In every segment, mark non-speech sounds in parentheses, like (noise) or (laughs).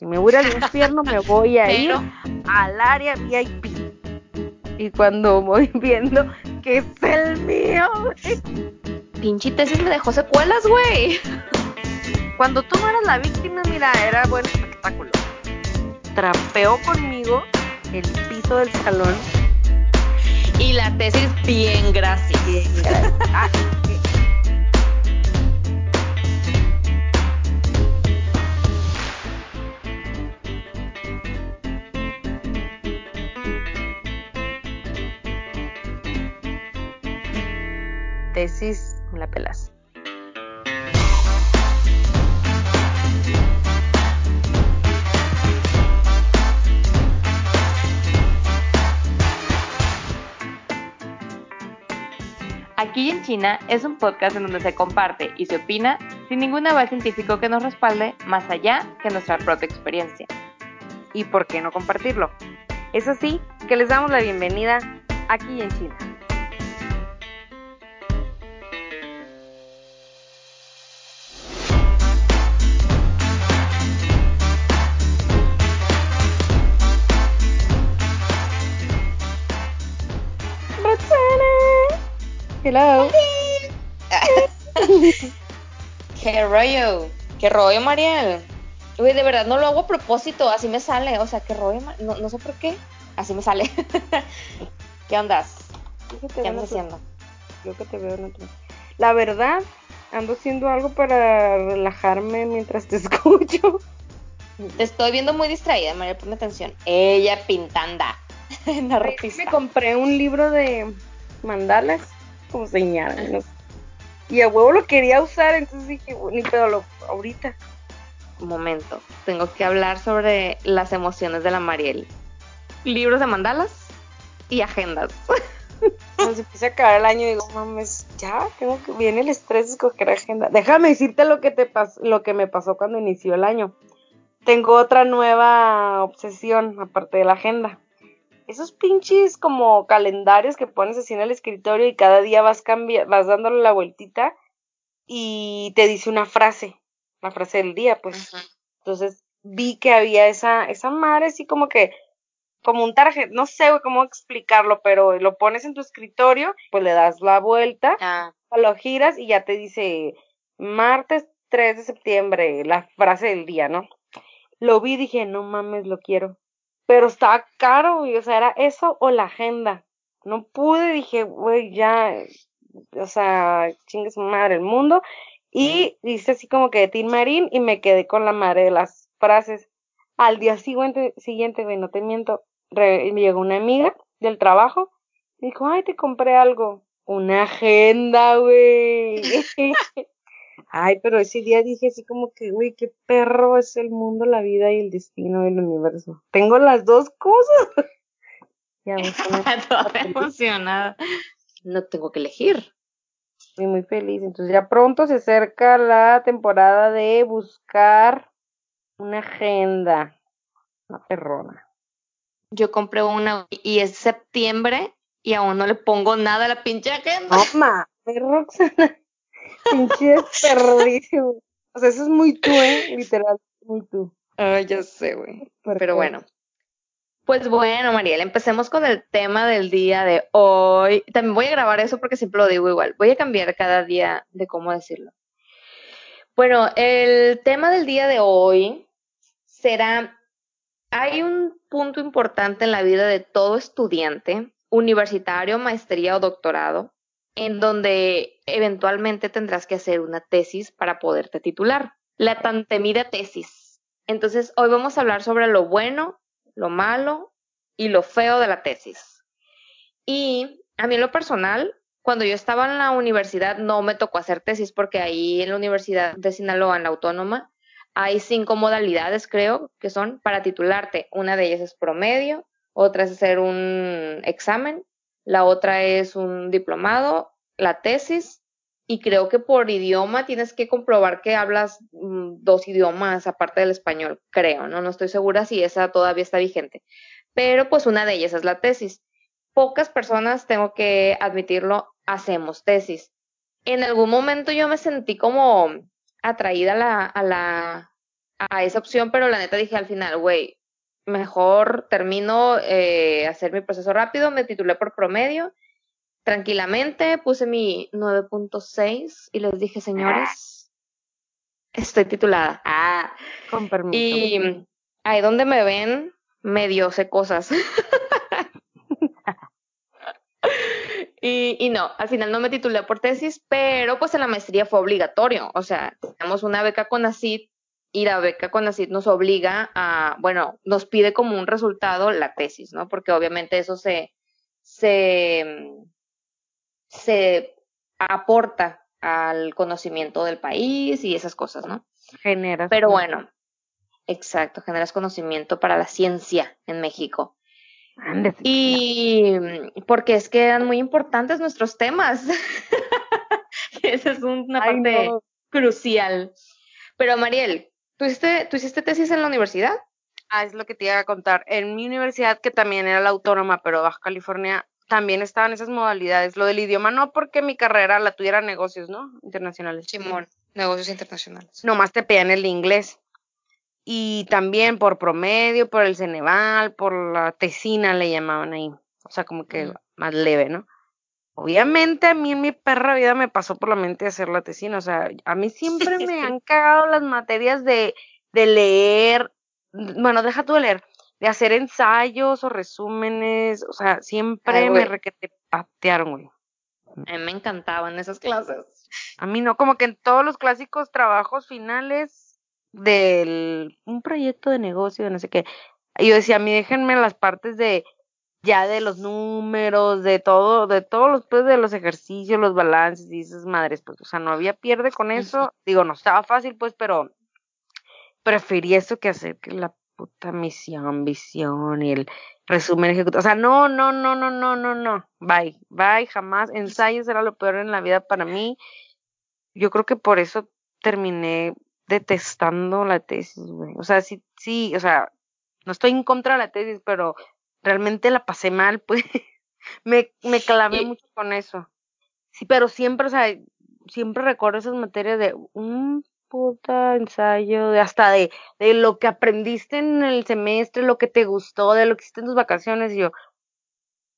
Si me voy al infierno, me voy a ir al área VIP. Y cuando voy viendo que es el mío, güey. Pinche tesis me dejó secuelas, güey. Cuando tú no eras la víctima, mira, era buen espectáculo. Trapeó conmigo el piso del salón. Y la tesis bien gracias. Bien, gracias. Ah, la pelas. Aquí en China es un podcast en donde se comparte y se opina sin ningún aval científico que nos respalde más allá que nuestra propia experiencia. ¿Y por qué no compartirlo? Es así que les damos la bienvenida aquí en China. Hello. (laughs) ¿Qué rollo? ¿Qué rollo, Mariel? Uy, de verdad no lo hago a propósito, así me sale. O sea, ¿qué rollo? Ma- No, no sé por qué. Así me sale. (laughs) ¿Qué? Yo te ¿Qué andas en haciendo? Yo que te veo en otro- La verdad, ando haciendo algo para relajarme mientras te (laughs) escucho. Te estoy viendo muy distraída, Mariel, ponme atención. Ella pintanda. Me Narratista. compré un libro de mandalas, como señala. no sé. Y a huevo lo quería usar, entonces dije, "Bueno, ni pedo, lo, ahorita. Momento. Tengo que hablar sobre las emociones de la Mariel. Libros de mandalas y agendas. (laughs) Cuando se empieza a acabar el año, digo, mames, ya, tengo que, viene el estrés de escoger agenda. Déjame decirte lo que te pas- lo que me pasó cuando inició el año. Tengo otra nueva obsesión, aparte de la agenda. Esos pinches como calendarios que pones así en el escritorio y cada día vas cambia vas dándole la vueltita y te dice una frase, la frase del día, pues. Entonces vi que había esa, esa madre así como que, como un tarjet, no sé cómo explicarlo, pero lo pones en tu escritorio, pues le das la vuelta, Ah, lo giras y ya te dice martes 3 de septiembre, la frase del día, ¿no? Lo vi y dije, no mames, lo quiero. Pero estaba caro, güey, o sea, era eso o la agenda. No pude, dije, güey, ya, o sea, chingue su madre el mundo. Y dice así como que de Tin Marín y me quedé con la madre de las frases. Al día siguiente, siguiente, güey, no te miento, re- me llegó una amiga del trabajo y dijo, ay, te compré algo. Una agenda, güey. (laughs) (laughs) Ay, pero ese día dije así como que, güey, qué perro es el mundo, la vida y el destino del universo. Tengo las dos cosas. (laughs) Ya (laughs) toda emocionada. No tengo que elegir. estoy muy feliz. Entonces ya pronto se acerca la temporada de buscar una agenda. Una perrona. Yo compré una y es septiembre y aún no le pongo nada a la pinche agenda. No, ma, Roxana. (laughs) Pinche desperdício. O sea, eso es muy tú, ¿eh? Literal, muy tú. Ay, ya sé, güey. Pero bueno. Pues bueno, Mariel, empecemos con el tema del día de hoy. También voy a grabar eso porque siempre lo digo igual. Voy a cambiar cada día de cómo decirlo. Bueno, el tema del día de hoy será, hay un punto importante en la vida de todo estudiante, universitario, maestría o doctorado, en donde eventualmente tendrás que hacer una tesis para poderte titular. La tan temida tesis. Entonces, hoy vamos a hablar sobre lo bueno, lo malo y lo feo de la tesis. Y a mí en lo personal, cuando yo estaba en la universidad no me tocó hacer tesis porque ahí en la Universidad de Sinaloa, en la Autónoma, hay cinco modalidades, creo, que son para titularte. Una de ellas es promedio, otra es hacer un examen, la otra es un diplomado, la tesis, y creo que por idioma tienes que comprobar que hablas mm, dos idiomas aparte del español, creo, ¿no? No estoy segura si esa todavía está vigente. Pero pues una de ellas es la tesis. Pocas personas, tengo que admitirlo, hacemos tesis. En algún momento yo me sentí como atraída a la, a la, a esa opción, pero la neta dije al final, güey, mejor termino eh, hacer mi proceso rápido, me titulé por promedio, tranquilamente, puse mi 9.6 y les dije, señores, estoy titulada. Ah, con permiso. Y ahí donde me ven, medio sé cosas. (laughs) y, y no, al final no me titulé por tesis, pero pues en la maestría fue obligatorio. O sea, tenemos una beca con ACID y la beca con ACID nos obliga a, bueno, nos pide como un resultado la tesis, ¿no? Porque obviamente eso se, se, se aporta al conocimiento del país y esas cosas, ¿no? Generas. Pero bueno, exacto, generas conocimiento para la ciencia en México. Y porque es que eran muy importantes nuestros temas. (laughs) Esa es una parte crucial. Pero Mariel, ¿tú hiciste, ¿tú hiciste tesis en la universidad? Ah, es lo que te iba a contar. En mi universidad, que también era la autónoma, pero Baja California, también estaban esas modalidades. Lo del idioma no, porque mi carrera la tuviera negocios, ¿no? Internacionales. Simón, negocios internacionales. Nomás te pedían el inglés y también por promedio, por el Ceneval, por la tesina le llamaban ahí, o sea, como que más leve, ¿no? Obviamente a mí en mi perra vida me pasó por la mente hacer la tesina, o sea, a mí siempre (laughs) me han cagado las materias de, de leer, bueno, deja tú de leer, de hacer ensayos o resúmenes, o sea, siempre me requete patearon, güey. A mí me encantaban esas clases. A mí no, como que en todos los clásicos trabajos finales del un proyecto de negocio, de no sé qué. Y yo decía, a mí déjenme las partes de ya de los números, de todo, de todos los pues, de los ejercicios, los balances y esas madres, pues, o sea, no había pierde con eso. Digo, no estaba fácil, pues, pero preferí eso que hacer que la puta misión, visión y el resumen ejecutivo. O sea, no, no, no, no, no, no, no. Bye, bye, jamás. Ensayos era lo peor en la vida para mí. Yo creo que por eso terminé detestando la tesis, güey. O sea, sí, sí, o sea, no estoy en contra de la tesis, pero realmente la pasé mal, (laughs) pues. me, me clavé mucho con eso. Sí, pero siempre, o sea, siempre recuerdo esas materias de un puta ensayo, de hasta de, de lo que aprendiste en el semestre, lo que te gustó, de lo que hiciste en tus vacaciones, y yo,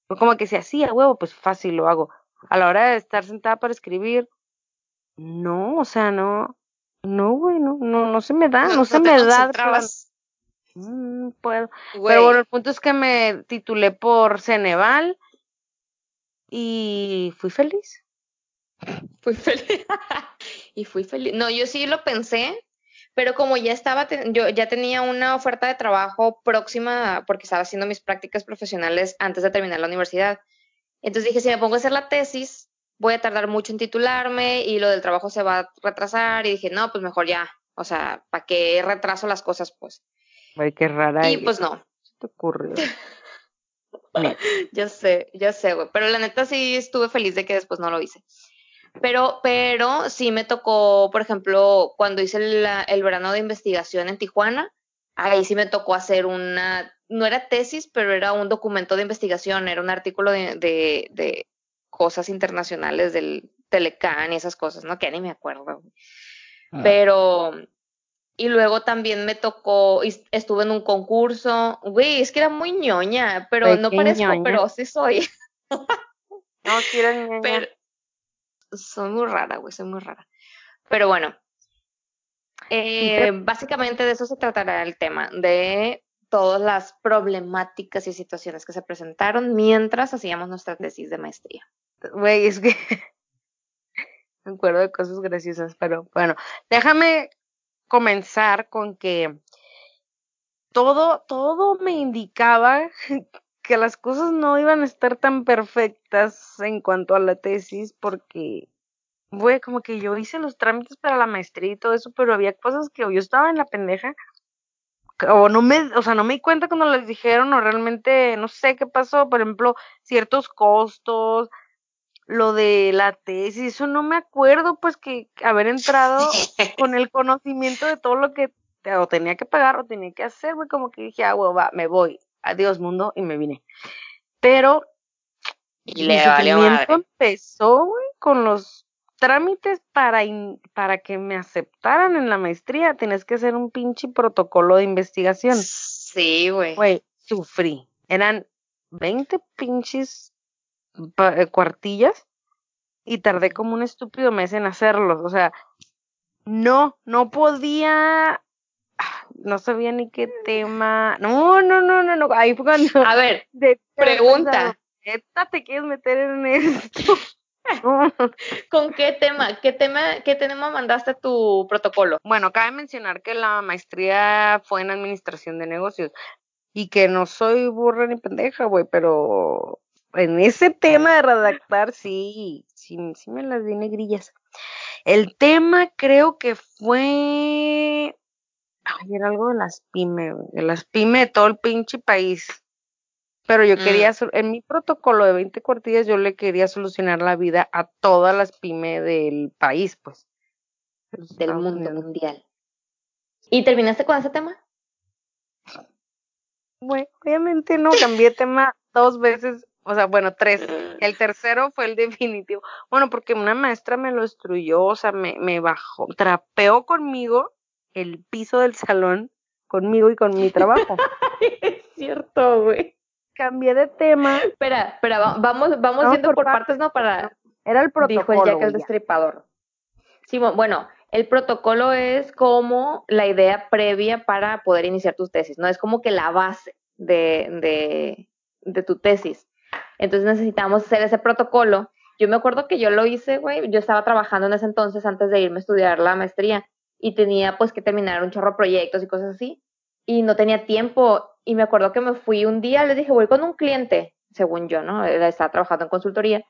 como que si hacía huevo, pues fácil lo hago. A la hora de estar sentada para escribir, no, o sea, no, no, güey, no, no, no se me da, no, se me da. Mm, puedo. Pero bueno, el punto es que me titulé por Ceneval y fui feliz. Fui feliz. (laughs) y fui feliz. No, yo sí lo pensé, pero como ya estaba, yo ya tenía una oferta de trabajo próxima porque estaba haciendo mis prácticas profesionales antes de terminar la universidad. Entonces dije, si me pongo a hacer la tesis, voy a tardar mucho en titularme y lo del trabajo se va a retrasar y dije, no, pues mejor ya, o sea, ¿para qué retraso las cosas, pues? Ay, qué rara. Y pues no. ¿Qué te ocurrió? (laughs) (laughs) ya sé, ya sé, güey, pero la neta sí estuve feliz de que después no lo hice. Pero, pero sí me tocó, por ejemplo, cuando hice el verano de investigación en Tijuana, ahí sí me tocó hacer una, no era tesis, pero era un documento de investigación, era un artículo de, de cosas internacionales del Telecán y esas cosas, ¿no? Que ni me acuerdo. Ah. Pero, y luego también me tocó, estuve en un concurso, güey, es que era muy ñoña, pero no parezco, pero sí soy. no, quiero ñoña. Pero, soy muy rara, güey, soy muy rara. Pero bueno, eh, básicamente de eso se tratará el tema, de todas las problemáticas y situaciones que se presentaron mientras hacíamos nuestra tesis de maestría. Güey, es que (laughs) me acuerdo de cosas graciosas, pero bueno, déjame comenzar con que todo, todo me indicaba que las cosas no iban a estar tan perfectas en cuanto a la tesis porque, güey, como que yo hice los trámites para la maestría y todo eso, pero había cosas que yo estaba en la pendeja o no me, o sea, no me di cuenta cuando les dijeron o realmente no sé qué pasó, por ejemplo, ciertos costos, lo de la tesis, eso no me acuerdo, pues que haber entrado con el conocimiento de todo lo que o tenía que pagar o tenía que hacer, güey, como que dije, ah, güey, va, me voy, adiós mundo, y me vine. Pero y le valió empezó, güey, con los trámites para, in- para que me aceptaran en la maestría, tienes que hacer un pinche protocolo de investigación. Sí, güey. Güey, sufrí. Eran 20 pinches eh, cuartillas y tardé como un estúpido mes en hacerlos. O sea, no, no podía, no sabía ni qué tema. No, no, no, no, no. Ahí fue cuando A ver, (laughs) de- pregunta. ¿Neta te quieres meter en esto? (laughs) ¿con qué tema? ¿Qué tema, qué tema mandaste tu protocolo? Bueno, cabe mencionar que la maestría fue en administración de negocios y que no soy burra ni pendeja, güey, pero en ese tema de redactar sí, sí, sí me las di negrillas. El tema creo que fue, ay, era algo de las pyme, güey, de las pyme de todo el pinche país. Pero yo Mm. quería, sol- en mi protocolo de 20 cuartillas, yo le quería solucionar la vida a todas las pyme del país, pues. Del mundo mundial. ¿Y terminaste con ese tema? Bueno, obviamente no, cambié tema dos veces, o sea, bueno, tres. (laughs) El tercero fue el definitivo. Bueno, porque una maestra me lo destruyó, o sea, me, me bajó, trapeó conmigo el piso del salón, conmigo y con mi trabajo. (laughs) es cierto, güey. Cambié de tema, Espera, espera, va- vamos, vamos yendo por por partes. partes, ¿no? Para, era el dijo el protocolo. Jack el ya. destripador. Sí, bu- bueno, el protocolo es como la idea previa para poder iniciar tus tesis, ¿no? Es como que la base de, de, de tu tesis. Entonces necesitamos hacer ese protocolo. Yo me acuerdo que yo lo hice, güey, yo estaba trabajando en ese entonces antes de irme a estudiar la maestría y tenía pues que terminar un chorro de proyectos y cosas así y no tenía tiempo y me acuerdo que me fui un día, les dije, voy con un cliente, según yo, ¿no? Él estaba trabajando en consultoría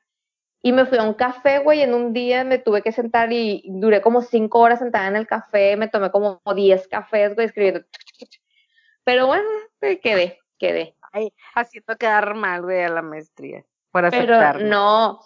y me fui a un café, güey, en un día me tuve que sentar y duré como cinco horas sentada en el café, me tomé como diez cafés, güey, escribiendo. Pero bueno, quedé, quedé. Ay, haciendo quedar mal, güey, a la maestría. Por Pero aceptarlo. no,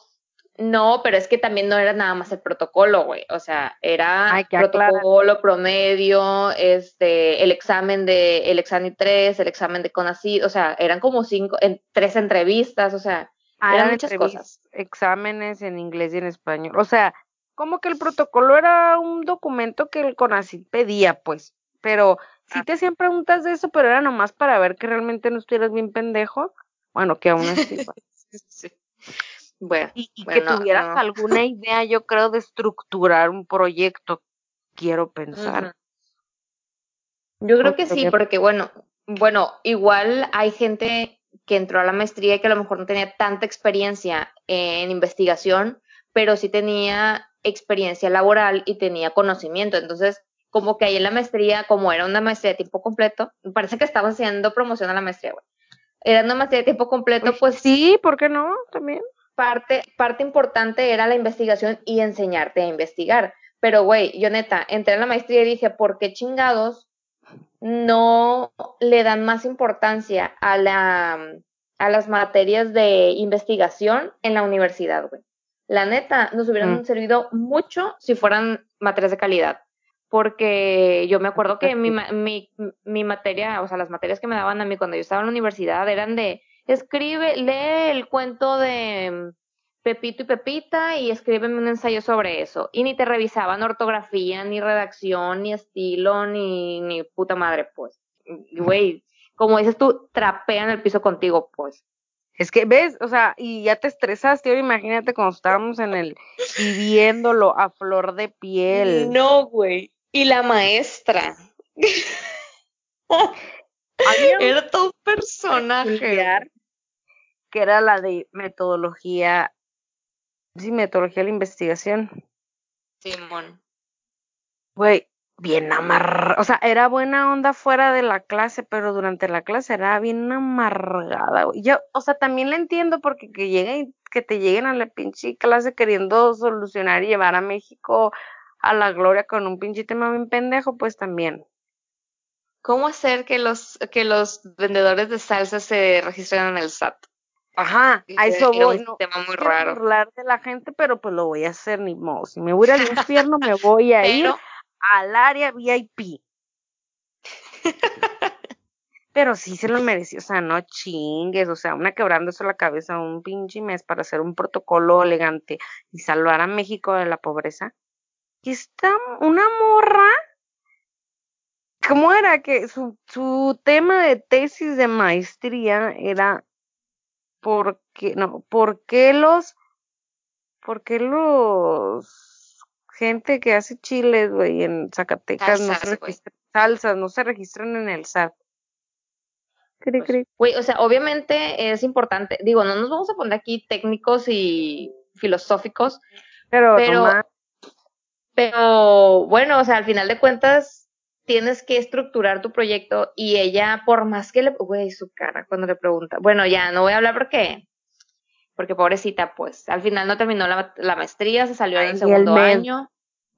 no, pero es que también no era nada más el protocolo, güey. O sea, era protocolo, promedio, este, el examen de, el examen 3, el examen de CONACYT, o sea, eran como cinco, en, tres entrevistas, o sea, Ah, eran muchas cosas. Exámenes en inglés y en español. O sea, como que el protocolo era un documento que el CONACYT pedía, pues. Pero sí Ah. te hacían preguntas de eso, pero era nomás para ver que realmente no estuvieras bien pendejo. Bueno, que aún así. (laughs) Sí. Bueno, Y, y Bueno, que tuvieras no. alguna idea, yo creo, de estructurar un proyecto. Quiero pensar. Yo creo que sí, porque bueno, bueno, igual hay gente que entró a la maestría y que a lo mejor no tenía tanta experiencia en investigación, pero sí tenía experiencia laboral y tenía conocimiento. Entonces, como que ahí en la maestría, como era una maestría de tiempo completo, parece que estamos haciendo promoción a la maestría, güey. Era una maestría de tiempo completo, Pues pues sí, ¿por qué no? También. Parte, parte importante era la investigación y enseñarte a investigar. Pero, güey, yo neta, entré en la maestría y dije, ¿por qué chingados no le dan más importancia a, la, a las materias de investigación en la universidad, güey? La neta, nos hubieran Mm. servido mucho si fueran materias de calidad. Porque yo me acuerdo que mi, mi, mi materia, o sea, las materias que me daban a mí cuando yo estaba en la universidad eran de escribe, lee el cuento de mm, Pepito y Pepita y escríbeme un ensayo sobre eso. Y ni te revisaban ortografía, ni redacción, ni estilo, ni, ni puta madre, pues. Y, Güey, como dices tú, trapean el piso contigo, pues. Es que, ¿ves? O sea, y ya te estresaste. Ahora imagínate cuando estábamos en el viviéndolo a flor de piel. No, güey. Y la maestra. (laughs) Era todo un personaje. Que era la de metodología, sí, metodología de la investigación. Simón. Güey, bien amarrada. O sea, era buena onda fuera de la clase, pero durante la clase era bien amargada, güey. Yo, o sea, también la entiendo porque que lleguen, que te lleguen a la pinche clase queriendo solucionar y llevar a México a la gloria con un pinche tema bien pendejo, pues también. ¿Cómo hacer que los, que los vendedores de salsa se registren en el SAT? Ajá, a eso Era voy. un No tema muy raro. burlar de la gente, pero pues lo voy a hacer ni modo. Si me voy al infierno, me voy a ir Pero, al área VIP. pero sí se lo mereció, o sea, no chingues, o sea, una quebrándose la cabeza un pinche mes para hacer un protocolo elegante y salvar a México de la pobreza. Y está una morra, ¿cómo era? Que su, su tema de tesis de maestría era ¿por qué, no, por qué los, por qué los, gente que hace chiles, güey, en Zacatecas no se registran, salsas, no se registran en el SAT? Pues, güey, o sea, obviamente es importante, digo, no nos vamos a poner aquí técnicos y filosóficos, pero, pero, pero bueno, o sea, al final de cuentas tienes que estructurar tu proyecto y ella, por más que le, güey, su cara cuando le pregunta, bueno, ya no voy a hablar porque, porque pobrecita, pues, al final no terminó la, la maestría, se salió en el segundo año.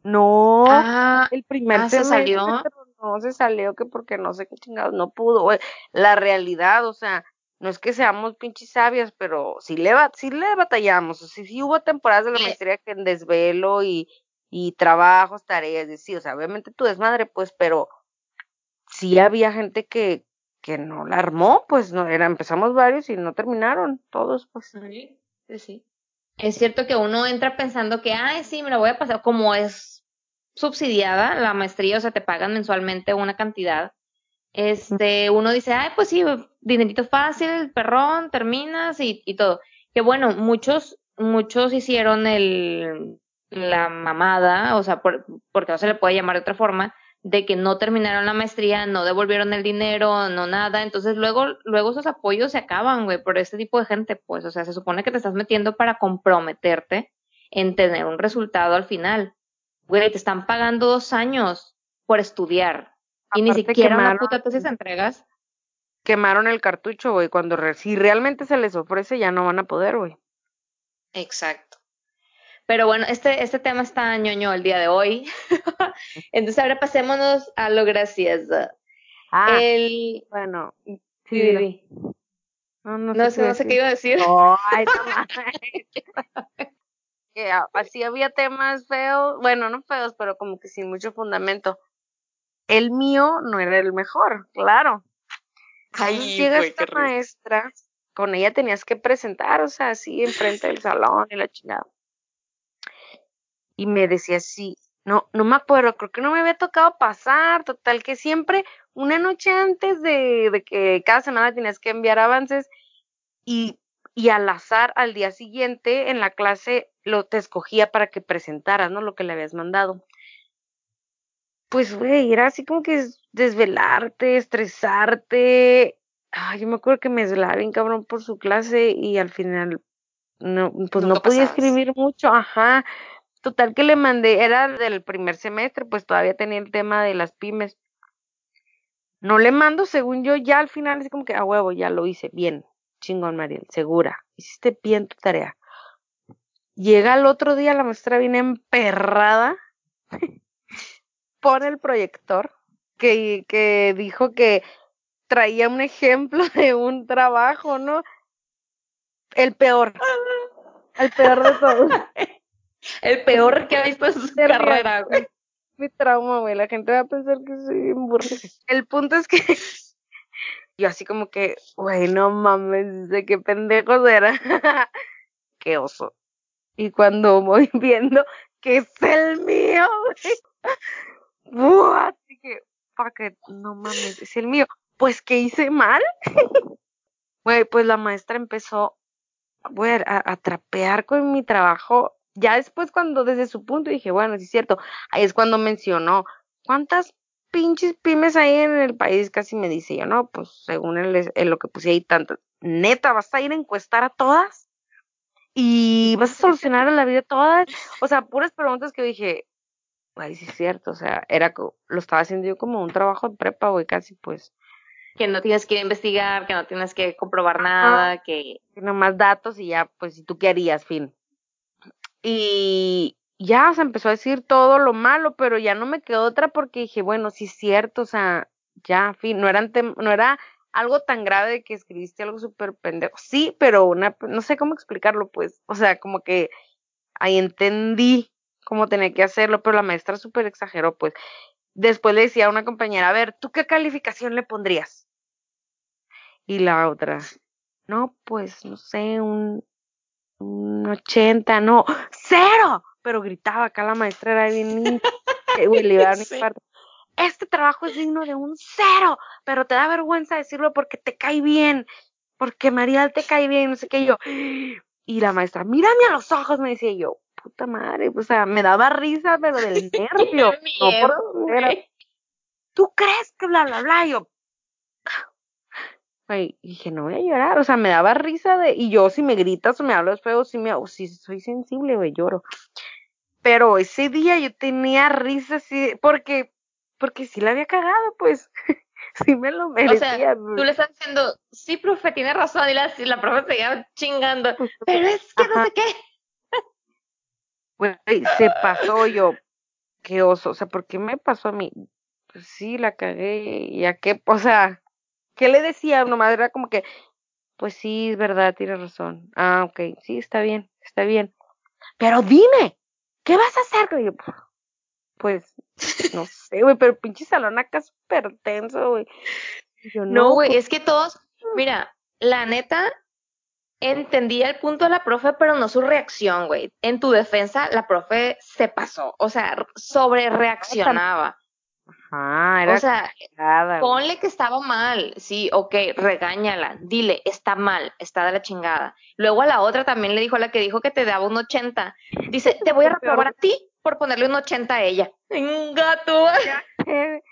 No, ah, el primer ah, se salió no se salió que porque no sé qué chingados no pudo. La realidad, o sea, no es que seamos pinches sabias, pero sí le, sí le batallamos. O sea, sí hubo temporadas de la maestría que en desvelo y, y trabajos, tareas, y sí, o sea, obviamente tu desmadre, pues, pero sí había gente que, que no la armó, pues no, era, empezamos varios y no terminaron, todos, pues. Sí, sí. Es cierto que uno entra pensando que, ay, sí, me lo voy a pasar, como es subsidiada la maestría, o sea, te pagan mensualmente una cantidad. Este, uno dice, ay, pues sí, dinerito fácil, perrón, terminas y, y todo. Que bueno, muchos, muchos hicieron el, la mamada, o sea, por, porque no se le puede llamar de otra forma, de que no terminaron la maestría, no devolvieron el dinero, no nada. Entonces luego, luego esos apoyos se acaban, güey, por este tipo de gente, pues, o sea, se supone que te estás metiendo para comprometerte en tener un resultado al final güey, te están pagando dos años por estudiar y ni siquiera una puta tesis entregas. Quemaron el cartucho, güey, cuando si realmente se les ofrece ya no van a poder, güey. Exacto. Pero bueno, este, este tema está ñoño el día de hoy. (laughs) Entonces ahora pasémonos a lo gracioso. Ah, el... bueno, sí, No, no, sé, no sé qué iba a decir. ay, así había temas feos, bueno, no feos, pero como que sin mucho fundamento. El mío no era el mejor, claro. Ahí llega esta maestra, con ella tenías que presentar, o sea, así enfrente del salón y la chingada. Y me decía así, no, no me acuerdo, creo que no me había tocado pasar, total que siempre, una noche antes de, de que cada semana tenías que enviar avances y, y al azar al día siguiente en la clase lo te escogía para que presentaras, ¿no? Lo que le habías mandado. Pues, güey, era así como que desvelarte, estresarte. Ay, yo me acuerdo que me desvelaba bien cabrón por su clase y al final no, pues no podía escribir mucho, ajá. Total que le mandé, era del primer semestre, pues todavía tenía el tema de las pymes. No le mando, según yo, ya al final es como que, a huevo, ya lo hice, bien, chingón, Mariel, segura, hiciste bien tu tarea. Llega el otro día, la maestra viene emperrada, (laughs) pone el proyector, que, que dijo que traía un ejemplo de un trabajo, ¿no? El peor. El peor de todos. (laughs) el peor que ha visto en su carrera, güey. Mi trauma, güey. La gente va a pensar que soy un burro. (laughs) El punto es que (laughs) yo así como que, güey, no mames, de qué pendejos era. (laughs) qué oso. Y cuando voy viendo que es el mío, güey. Así que, fuck it, no mames, es el mío. Pues, ¿qué hice mal? Güey, pues la maestra empezó a, a, trapear con mi trabajo. Ya después, cuando desde su punto dije, bueno, sí es cierto, ahí es cuando mencionó cuántas pinches pymes hay en el país, casi me dice yo, no, pues según él, lo que puse ahí tanto. Neta, ¿vas a ir a encuestar a todas? y vas a solucionar la vida todas, o sea, puras preguntas que dije, ay, sí es cierto, o sea, era, lo estaba haciendo yo como un trabajo de prepa, güey, casi, pues. Que no tienes que investigar, que no tienes que comprobar nada, que... que nomás datos y ya, pues, si tú querías, fin. Y ya, o sea, empezó a decir todo lo malo, pero ya no me quedó otra porque dije, bueno, sí es cierto, o sea, ya, fin, no no era algo tan grave de que escribiste algo súper pendejo. Sí, pero una, no sé cómo explicarlo, pues. O sea, como que ahí entendí cómo tenía que hacerlo, pero la maestra súper exageró, pues. Después le decía a una compañera, a ver, ¿tú qué calificación le pondrías? Y la otra, no, pues, no sé, un, un 80, no, cero. Pero gritaba acá la maestra, era bien, eh, güey, le iba a dar mi (laughs) Sí. parte. Este trabajo es digno de un cero, pero te da vergüenza decirlo porque te cae bien, porque María te cae bien, no sé qué, y yo. Y la maestra, mírame a los ojos, me decía yo, puta madre, o sea, me daba risa, pero del (laughs) nervio, no por. ¿tú crees que bla, bla, bla? Y yo, güey, y dije, no voy a llorar, o sea, me daba risa de, y yo si me gritas o me hablas feo, si me, o si soy sensible, güey, lloro. Pero ese día yo tenía risa así, porque, porque sí la había cagado, pues, (laughs) sí me lo O merecía. sea, pues. tú le estás diciendo, sí, profe, tiene razón, y la, y la profe seguía chingando, pero es que no sé qué. Güey, se pasó yo, qué oso, o sea, ¿por qué me pasó a mí? Pues sí, la cagué, y a qué, o sea, ¿qué le decía? Nomás era como que, pues sí, es verdad, tienes razón. Ah, ok, sí, está bien, está bien. Pero dime, ¿qué vas a hacer? Y yo, pues, no sé, güey, pero pinche salón acá súper tenso, güey. No, güey, pues, es que todos, mira, la neta, entendía el punto de la profe, pero no su reacción, güey. En tu defensa, la profe se pasó, o sea, sobre reaccionaba. Ajá, era O sea, güey. ponle que estaba mal, sí, ok, regáñala, dile, está mal, está de la chingada. Luego a la otra también le dijo a la que dijo que te daba un 80, dice, te voy a (laughs) reprobar a ti por ponerle un 80 a ella. Un gato. (laughs)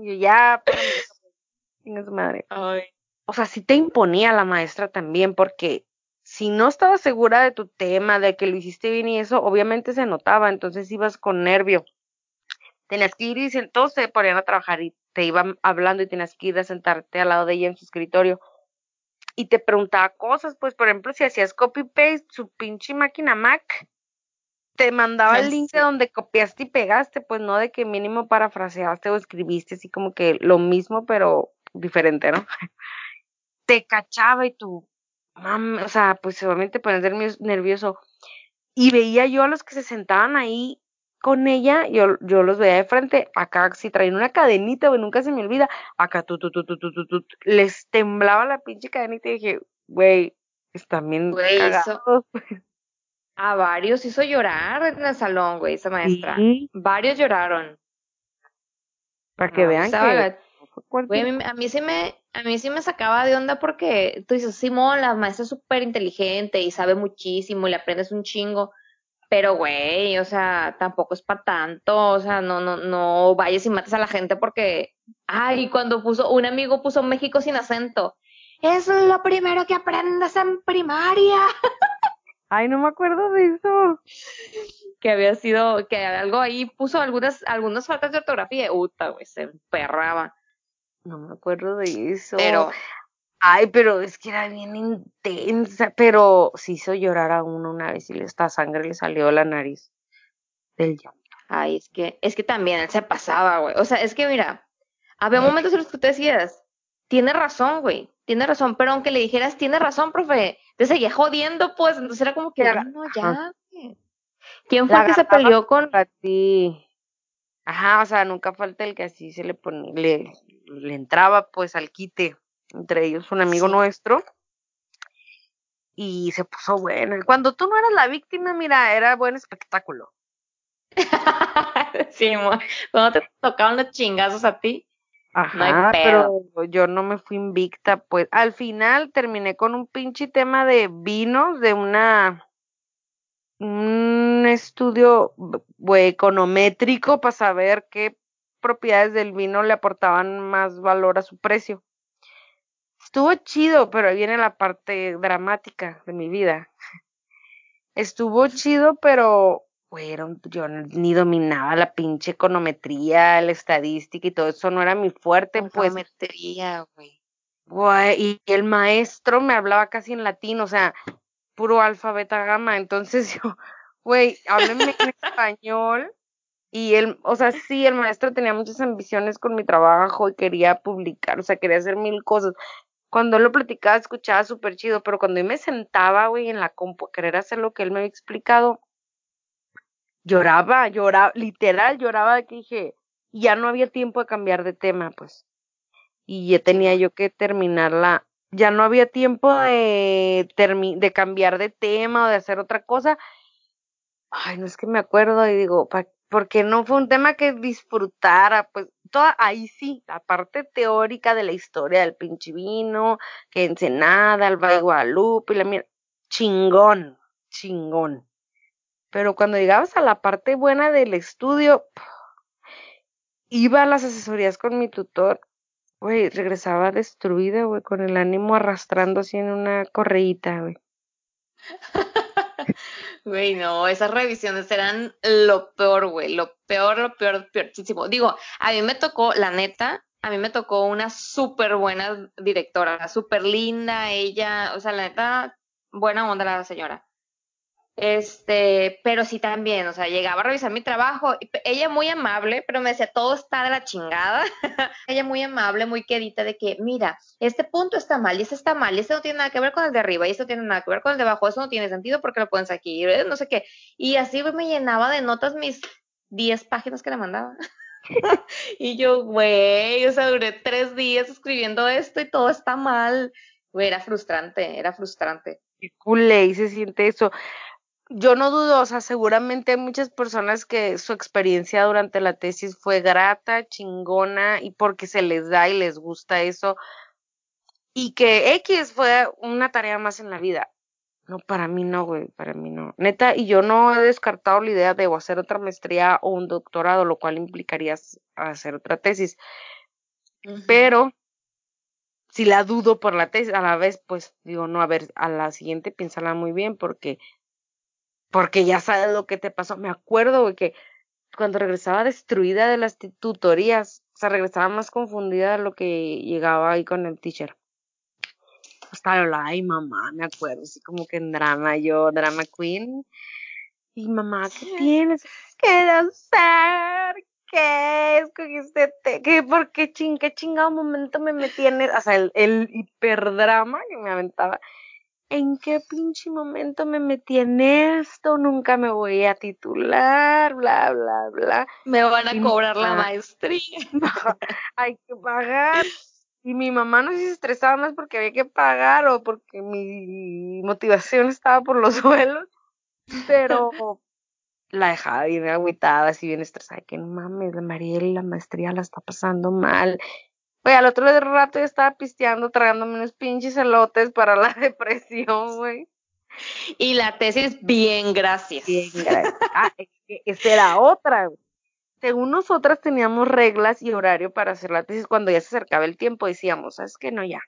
Y yo, ya, (laughs) chinga su madre. Ay. o sea, sí te imponía la maestra también, porque si no estabas segura de tu tema, de que lo hiciste bien y eso, obviamente se notaba, entonces ibas con nervio. Tenías que ir y todos se ponían a trabajar y te iban hablando y tenías que ir a sentarte al lado de ella en su escritorio. Y te preguntaba cosas, pues, por ejemplo, si hacías copy-paste, su pinche máquina Mac, te mandaba el link de donde copiaste y pegaste, pues no de que mínimo parafraseaste o escribiste así como que lo mismo, pero diferente, ¿no? (laughs) te cachaba y tú, mam, o sea, pues obviamente pones nervioso. Y veía yo a los que se sentaban ahí con ella, yo, yo los veía de frente, acá si traían una cadenita, güey, nunca se me olvida, acá tú, tú, tú, tú, tú, tú, les temblaba la pinche cadenita y dije, güey, están bien Güey, eso- cagados. (laughs) A varios hizo llorar en el salón, güey, esa maestra. Sí, Varios lloraron. para que No, vean que... Güey, a mí, a mí sí me, a mí sí me sacaba de onda porque tú dices, Simón, la maestra es súper inteligente y sabe muchísimo y le aprendes un chingo. Pero, güey, o sea, tampoco es para tanto. O sea, no, no, no vayas y mates a la gente porque, ay, cuando puso, un amigo puso México sin acento. Es lo primero que aprendes en primaria. (laughs) Ay, no me acuerdo de eso. Que había sido, que algo ahí puso algunas, algunas faltas de ortografía. Uta, güey, se emperraba. No me acuerdo de eso. Pero, Ay, pero es que era bien intensa, pero se hizo llorar a uno una vez y le esta sangre le salió de la nariz del llanto. Ay, es que, es que también él se pasaba, güey. O sea, es que mira, había momentos en los que tú decías, tiene razón, güey, tiene razón, pero aunque le dijeras, tiene razón, profe, te seguía jodiendo, pues, entonces era como que, La- ajá. ya, güey. ¿Quién fue el que se peleó con? Para ti. Ajá, o sea, nunca falta el que así se le ponía, le, le entraba pues al quite, entre ellos un amigo Sí. nuestro, y se puso bueno. Y Cuando tú no eras la víctima, mira, era buen espectáculo. (laughs) sí, cuando te tocaban los chingazos a ti. No hay Ajá, pedo. pero yo no me fui invicta, pues al final terminé con un pinche tema de vinos, de una un estudio econométrico para saber qué propiedades del vino le aportaban más valor a su precio. Estuvo chido, pero ahí viene la parte dramática de mi vida. Estuvo chido, pero un- yo ni dominaba la pinche econometría, la estadística y todo eso no era mi fuerte, pues Econometría, güey. Y el maestro me hablaba casi en latín, o sea, puro alfa, beta, gamma. Entonces (laughs) yo, güey, háblenme en (laughs) español. Y él, o sea, sí, el maestro tenía muchas ambiciones con mi trabajo y quería publicar, o sea, quería hacer mil cosas. Cuando él lo platicaba, escuchaba súper chido, pero cuando yo me sentaba, güey, en la compu a querer hacer lo que él me había explicado, lloraba, lloraba, literal, lloraba de que dije, ya no había tiempo de cambiar de tema, pues y ya tenía yo que terminar la, ya no había tiempo de, de cambiar de tema o de hacer otra cosa. Ay, no es que me acuerdo y digo, porque no fue un tema que disfrutara, pues toda, ahí sí, la parte teórica de la historia del pinche vino, que Ensenada, el Valle Guadalupe y la mierda, chingón, chingón. Pero cuando llegabas a la parte buena del estudio, iba a las asesorías con mi tutor Güey, regresaba destruida, güey, con el ánimo arrastrando así en una correíta, güey. (laughs) Güey, no, esas revisiones eran lo peor, güey, lo peor, lo peor, peorísimo. Digo, a mí me tocó, la neta, a mí me tocó una súper buena directora, súper linda ella, o sea, la neta, buena onda la señora. Este, pero sí también, o sea, llegaba a revisar mi trabajo. Ella muy amable, pero me decía, todo está de la chingada. (laughs) ella muy amable, muy quedita de que, mira, este punto está mal y este está mal y este no tiene nada que ver con el de arriba y este no tiene nada que ver con el de abajo. Eso no tiene sentido porque lo pones aquí, eh, no sé qué. Y así me llenaba de notas mis 10 páginas que le mandaba. (laughs) y yo, güey, o sea, duré tres días escribiendo esto y todo está mal. Güey, era frustrante, era frustrante. Qué culé y se siente eso yo no dudo, o sea, seguramente hay muchas personas que su experiencia durante la tesis fue grata, chingona, y porque se les da y les gusta eso, y que X fue una tarea más en la vida. No, para mí no, güey, para mí no. Neta, y yo no he descartado la idea de hacer otra maestría o un doctorado, lo cual implicaría hacer otra tesis. Pero, si la dudo por la tesis, a la vez, pues digo, no, a ver, a la siguiente piénsala muy bien, porque porque ya sabes lo que te pasó. Me acuerdo, güey, que cuando regresaba destruida de las tutorías, o sea, regresaba más confundida de lo que llegaba ahí con el teacher. Estaba la, ay, mamá, me acuerdo, así como que en drama, yo, drama queen. Y mamá, ¿qué tienes? ¿Qué hacer? ¿Qué escogiste? ¿Qué? ¿Por qué ching, qué chingado momento me metí en el, o sea, el, el hiperdrama que me aventaba? ¿En qué pinche momento me metí en esto? Nunca me voy a titular, bla, bla, bla. Me van a cobrar la maestría. (laughs) hay que pagar. Y mi mamá no se estresaba más porque había que pagar o porque mi motivación estaba por los (laughs) suelos, pero la dejaba bien agüitada, así bien estresada, que no mames, la Mariela, la maestría la está pasando mal, Güey, al otro rato ya estaba pisteando, tragándome unos pinches elotes para la (laughs) depresión, güey. Y la tesis, bien, gracias. Bien, gracias. Ah, es que esa era otra, Según nosotras teníamos reglas y horario para hacer la tesis, cuando ya se acercaba el tiempo decíamos, ¿sabes qué? No, ya.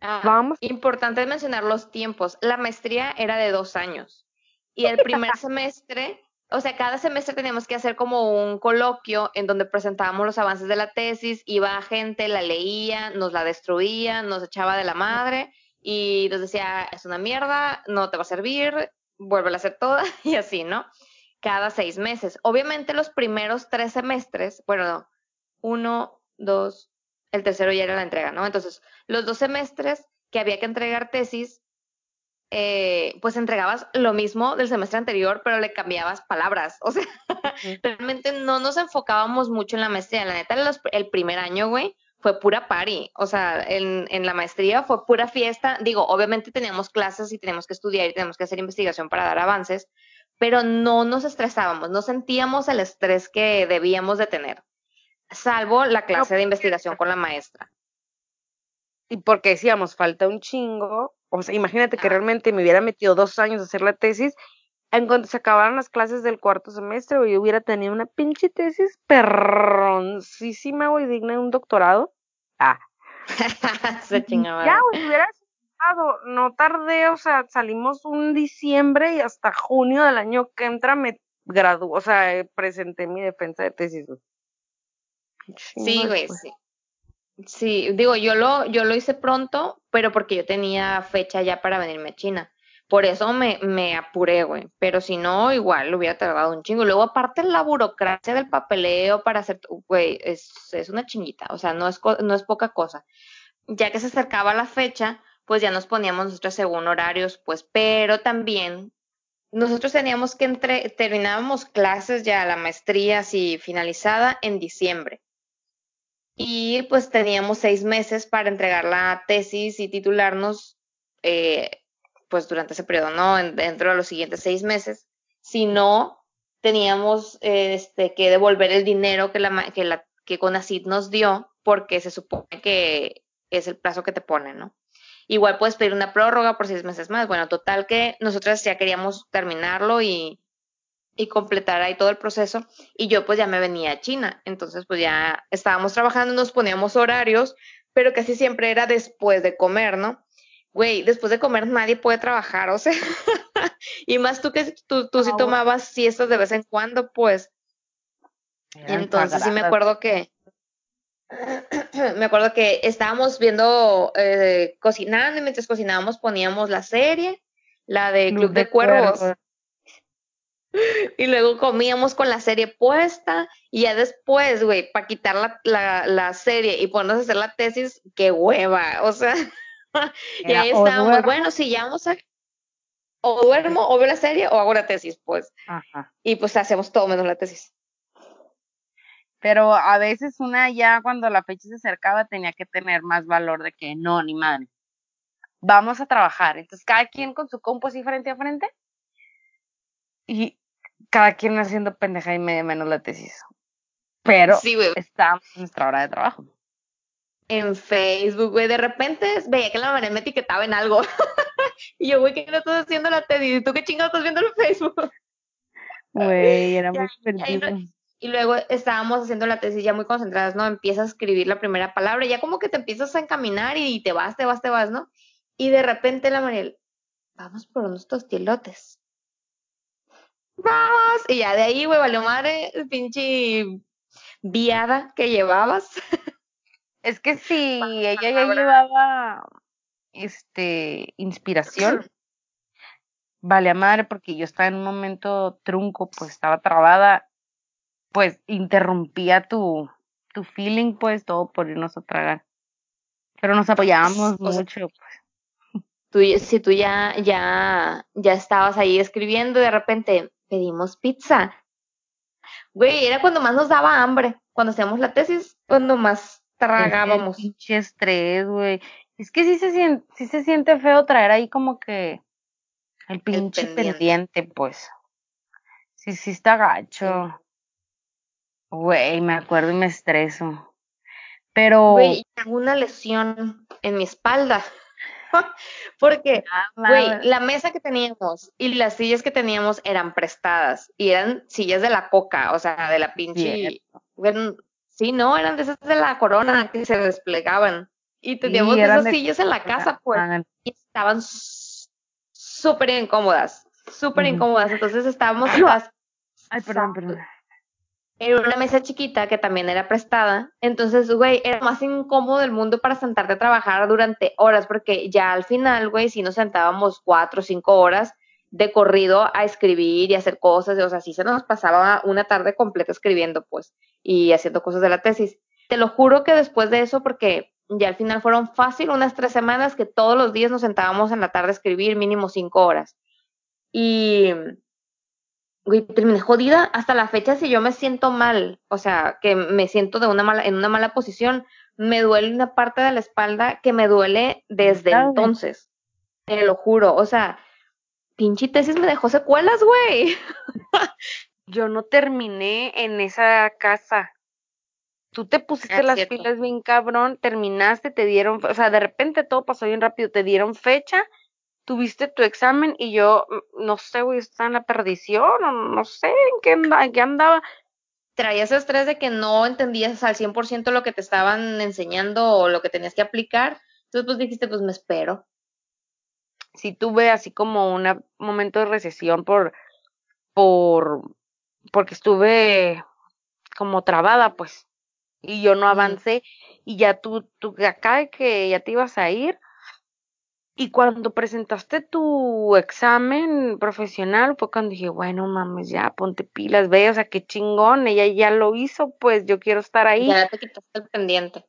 Ah, Vamos. Importante mencionar los tiempos. La maestría era de dos años. Y el primer (laughs) semestre o sea, cada semestre teníamos que hacer como un coloquio en donde presentábamos los avances de la tesis, iba gente, la leía, nos la destruía, nos echaba de la madre y nos decía, es una mierda, no te va a servir, vuelve a hacer toda (laughs) y así, ¿no? Cada seis meses. Obviamente los primeros tres semestres, bueno, no, uno, dos, el tercero ya era la entrega, ¿no? Entonces, los dos semestres que había que entregar tesis, eh, pues entregabas lo mismo del semestre anterior, pero le cambiabas palabras. O sea, realmente no nos enfocábamos mucho en la maestría. La neta, el primer año, güey, fue pura party. O sea, en, en, la maestría fue pura fiesta. Digo, obviamente teníamos clases y teníamos que estudiar y teníamos que hacer investigación para dar avances, pero no nos estresábamos, no sentíamos el estrés que debíamos de tener, salvo la clase de investigación con la maestra. Y porque decíamos, falta un chingo, o sea, imagínate que realmente me hubiera metido dos años a hacer la tesis, en cuanto se acabaran las clases del cuarto semestre, yo hubiera tenido una pinche tesis perroncísima, güey, digna de un doctorado. Ah. (laughs) se chingaba. Ya, güey, hubiera no tardé, o sea, salimos un diciembre y hasta junio del año que entra me graduó, o sea, presenté mi defensa de tesis. Sí, güey, sí. Sí, digo, yo lo, yo lo hice pronto, pero porque yo tenía fecha ya para venirme a China. Por eso me, me apuré, güey. Pero si no, igual hubiera tardado un chingo. Luego, aparte, la burocracia del papeleo para hacer, güey, es, es una chinguita. O sea, no es, no es poca cosa. Ya que se acercaba la fecha, pues ya nos poníamos nosotros según horarios, pues, pero también nosotros teníamos que entre, terminábamos clases ya, la maestría así finalizada en diciembre. Y pues teníamos seis meses para entregar la tesis y titularnos, eh, pues durante ese periodo, ¿no? dentro de los siguientes seis meses. Si no, teníamos este, que devolver el dinero que la, que la que nos dio, porque se supone que es el plazo que te pone, ¿no? Igual puedes pedir una prórroga por seis meses más. Bueno, total que nosotras ya queríamos terminarlo y, y completar ahí todo el proceso. Y yo pues ya me venía a China. Entonces pues ya estábamos trabajando, nos poníamos horarios, pero casi siempre era después de comer, ¿no? Güey, después de comer nadie puede trabajar, o sea, (laughs) y más tú que tú, tú sí tomabas siestas de vez en cuando, pues. Entonces sí me acuerdo que, (clears throat) me acuerdo que estábamos viendo, eh, cocinando y mientras cocinábamos poníamos la serie, la de Club, de, Cuervos. (laughs) Y luego comíamos con la serie puesta y ya después, güey, para quitar la, la, la, serie y ponernos a hacer la tesis, qué hueva, o sea, (laughs) y ahí estábamos, bueno, si ya vamos a, o duermo, o veo la serie, o hago la tesis, pues. Ajá. Y pues hacemos todo menos la tesis. Pero a veces una ya cuando la fecha se acercaba tenía que tener más valor de que no, ni madre. Vamos a trabajar. Entonces cada quien con su compo así frente a frente. Y cada quien haciendo pendeja y medio menos la tesis. Pero sí, estábamos en nuestra hora de trabajo. En Facebook, güey, de repente veía que la María me etiquetaba en algo. (laughs) y yo, güey, ¿qué no estás haciendo la tesis? ¿Y tú qué chingados estás viendo en Facebook? (laughs) Güey, (laughs) era muy perdido. Y luego estábamos haciendo la tesis ya muy concentradas, ¿no? Empiezas a escribir la primera palabra, ya como que te empiezas a encaminar y te vas, te vas, te vas, ¿no? Y de repente la Mariel, vamos por unos tostilotes. Vamos. Y ya de ahí, güey, valió madre, pinche viada que llevabas. Es que si ella ya llevaba este inspiración, (laughs) vale a madre porque yo estaba en un momento trunco, pues estaba trabada pues interrumpía tu, tu feeling, pues todo por irnos a tragar. Pero nos apoyábamos mucho. pues. Tú, si tú ya, ya, ya estabas ahí escribiendo, de repente pedimos pizza. Güey, era cuando más nos daba hambre. Cuando hacíamos la tesis, cuando más tragábamos. pinche estrés, güey. Es que sí se siente, sí se siente feo traer ahí como que el pinche pendiente. pues. Sí, sí está gacho. Güey, me acuerdo y me estreso. Pero. Güey, tengo una lesión en mi espalda. (laughs) Porque, ah, güey, la mesa que teníamos y las sillas que teníamos eran prestadas y eran sillas de la coca, o sea, de la pinche. sí, no, eran de esas de la corona que se desplegaban. Y teníamos esas sillas en la casa, pues. Y estaban súper incómodas, súper incómodas. Entonces estábamos. Ay, perdón, perdón era una mesa chiquita que también era prestada. Entonces, güey, era más incómodo del mundo para sentarte a trabajar durante horas, porque ya al final, güey, si nos sentábamos cuatro o cinco horas de corrido a escribir y hacer cosas, o sea, sí se nos pasaba una tarde completa escribiendo, pues, y haciendo cosas de la tesis. Te lo juro que después de eso, porque ya al final fueron fácil unas tres semanas que todos los días nos sentábamos en la tarde a escribir mínimo cinco horas. Y güey, terminé jodida hasta la fecha si yo me siento mal, o sea, que me siento de una mala, en una mala posición, me duele una parte de la espalda que me duele desde entonces. Te lo juro, o sea, pinche tesis me dejó secuelas, güey. (laughs) yo no terminé en esa casa. Tú te pusiste las pilas bien cabrón, terminaste, te dieron, o sea, de repente todo pasó bien rápido, te dieron fecha tuviste tu examen y yo, mm, no sé, güey, estaba en la perdición, o no sé en qué, en qué andaba. Traías estrés de que no entendías al 100% lo que te estaban enseñando o lo que tenías que aplicar. Entonces, pues dijiste, pues me espero. Sí tuve así como un momento de recesión por, por, porque estuve como trabada, pues, y yo no avancé, y ya tú, tú, acá de que ya te ibas a ir, y cuando presentaste tu examen profesional fue cuando dije, bueno, mames, ya ponte pilas, ve, o sea, qué chingón, ella ya lo hizo, pues yo quiero estar ahí. Ya te quitaste el pendiente.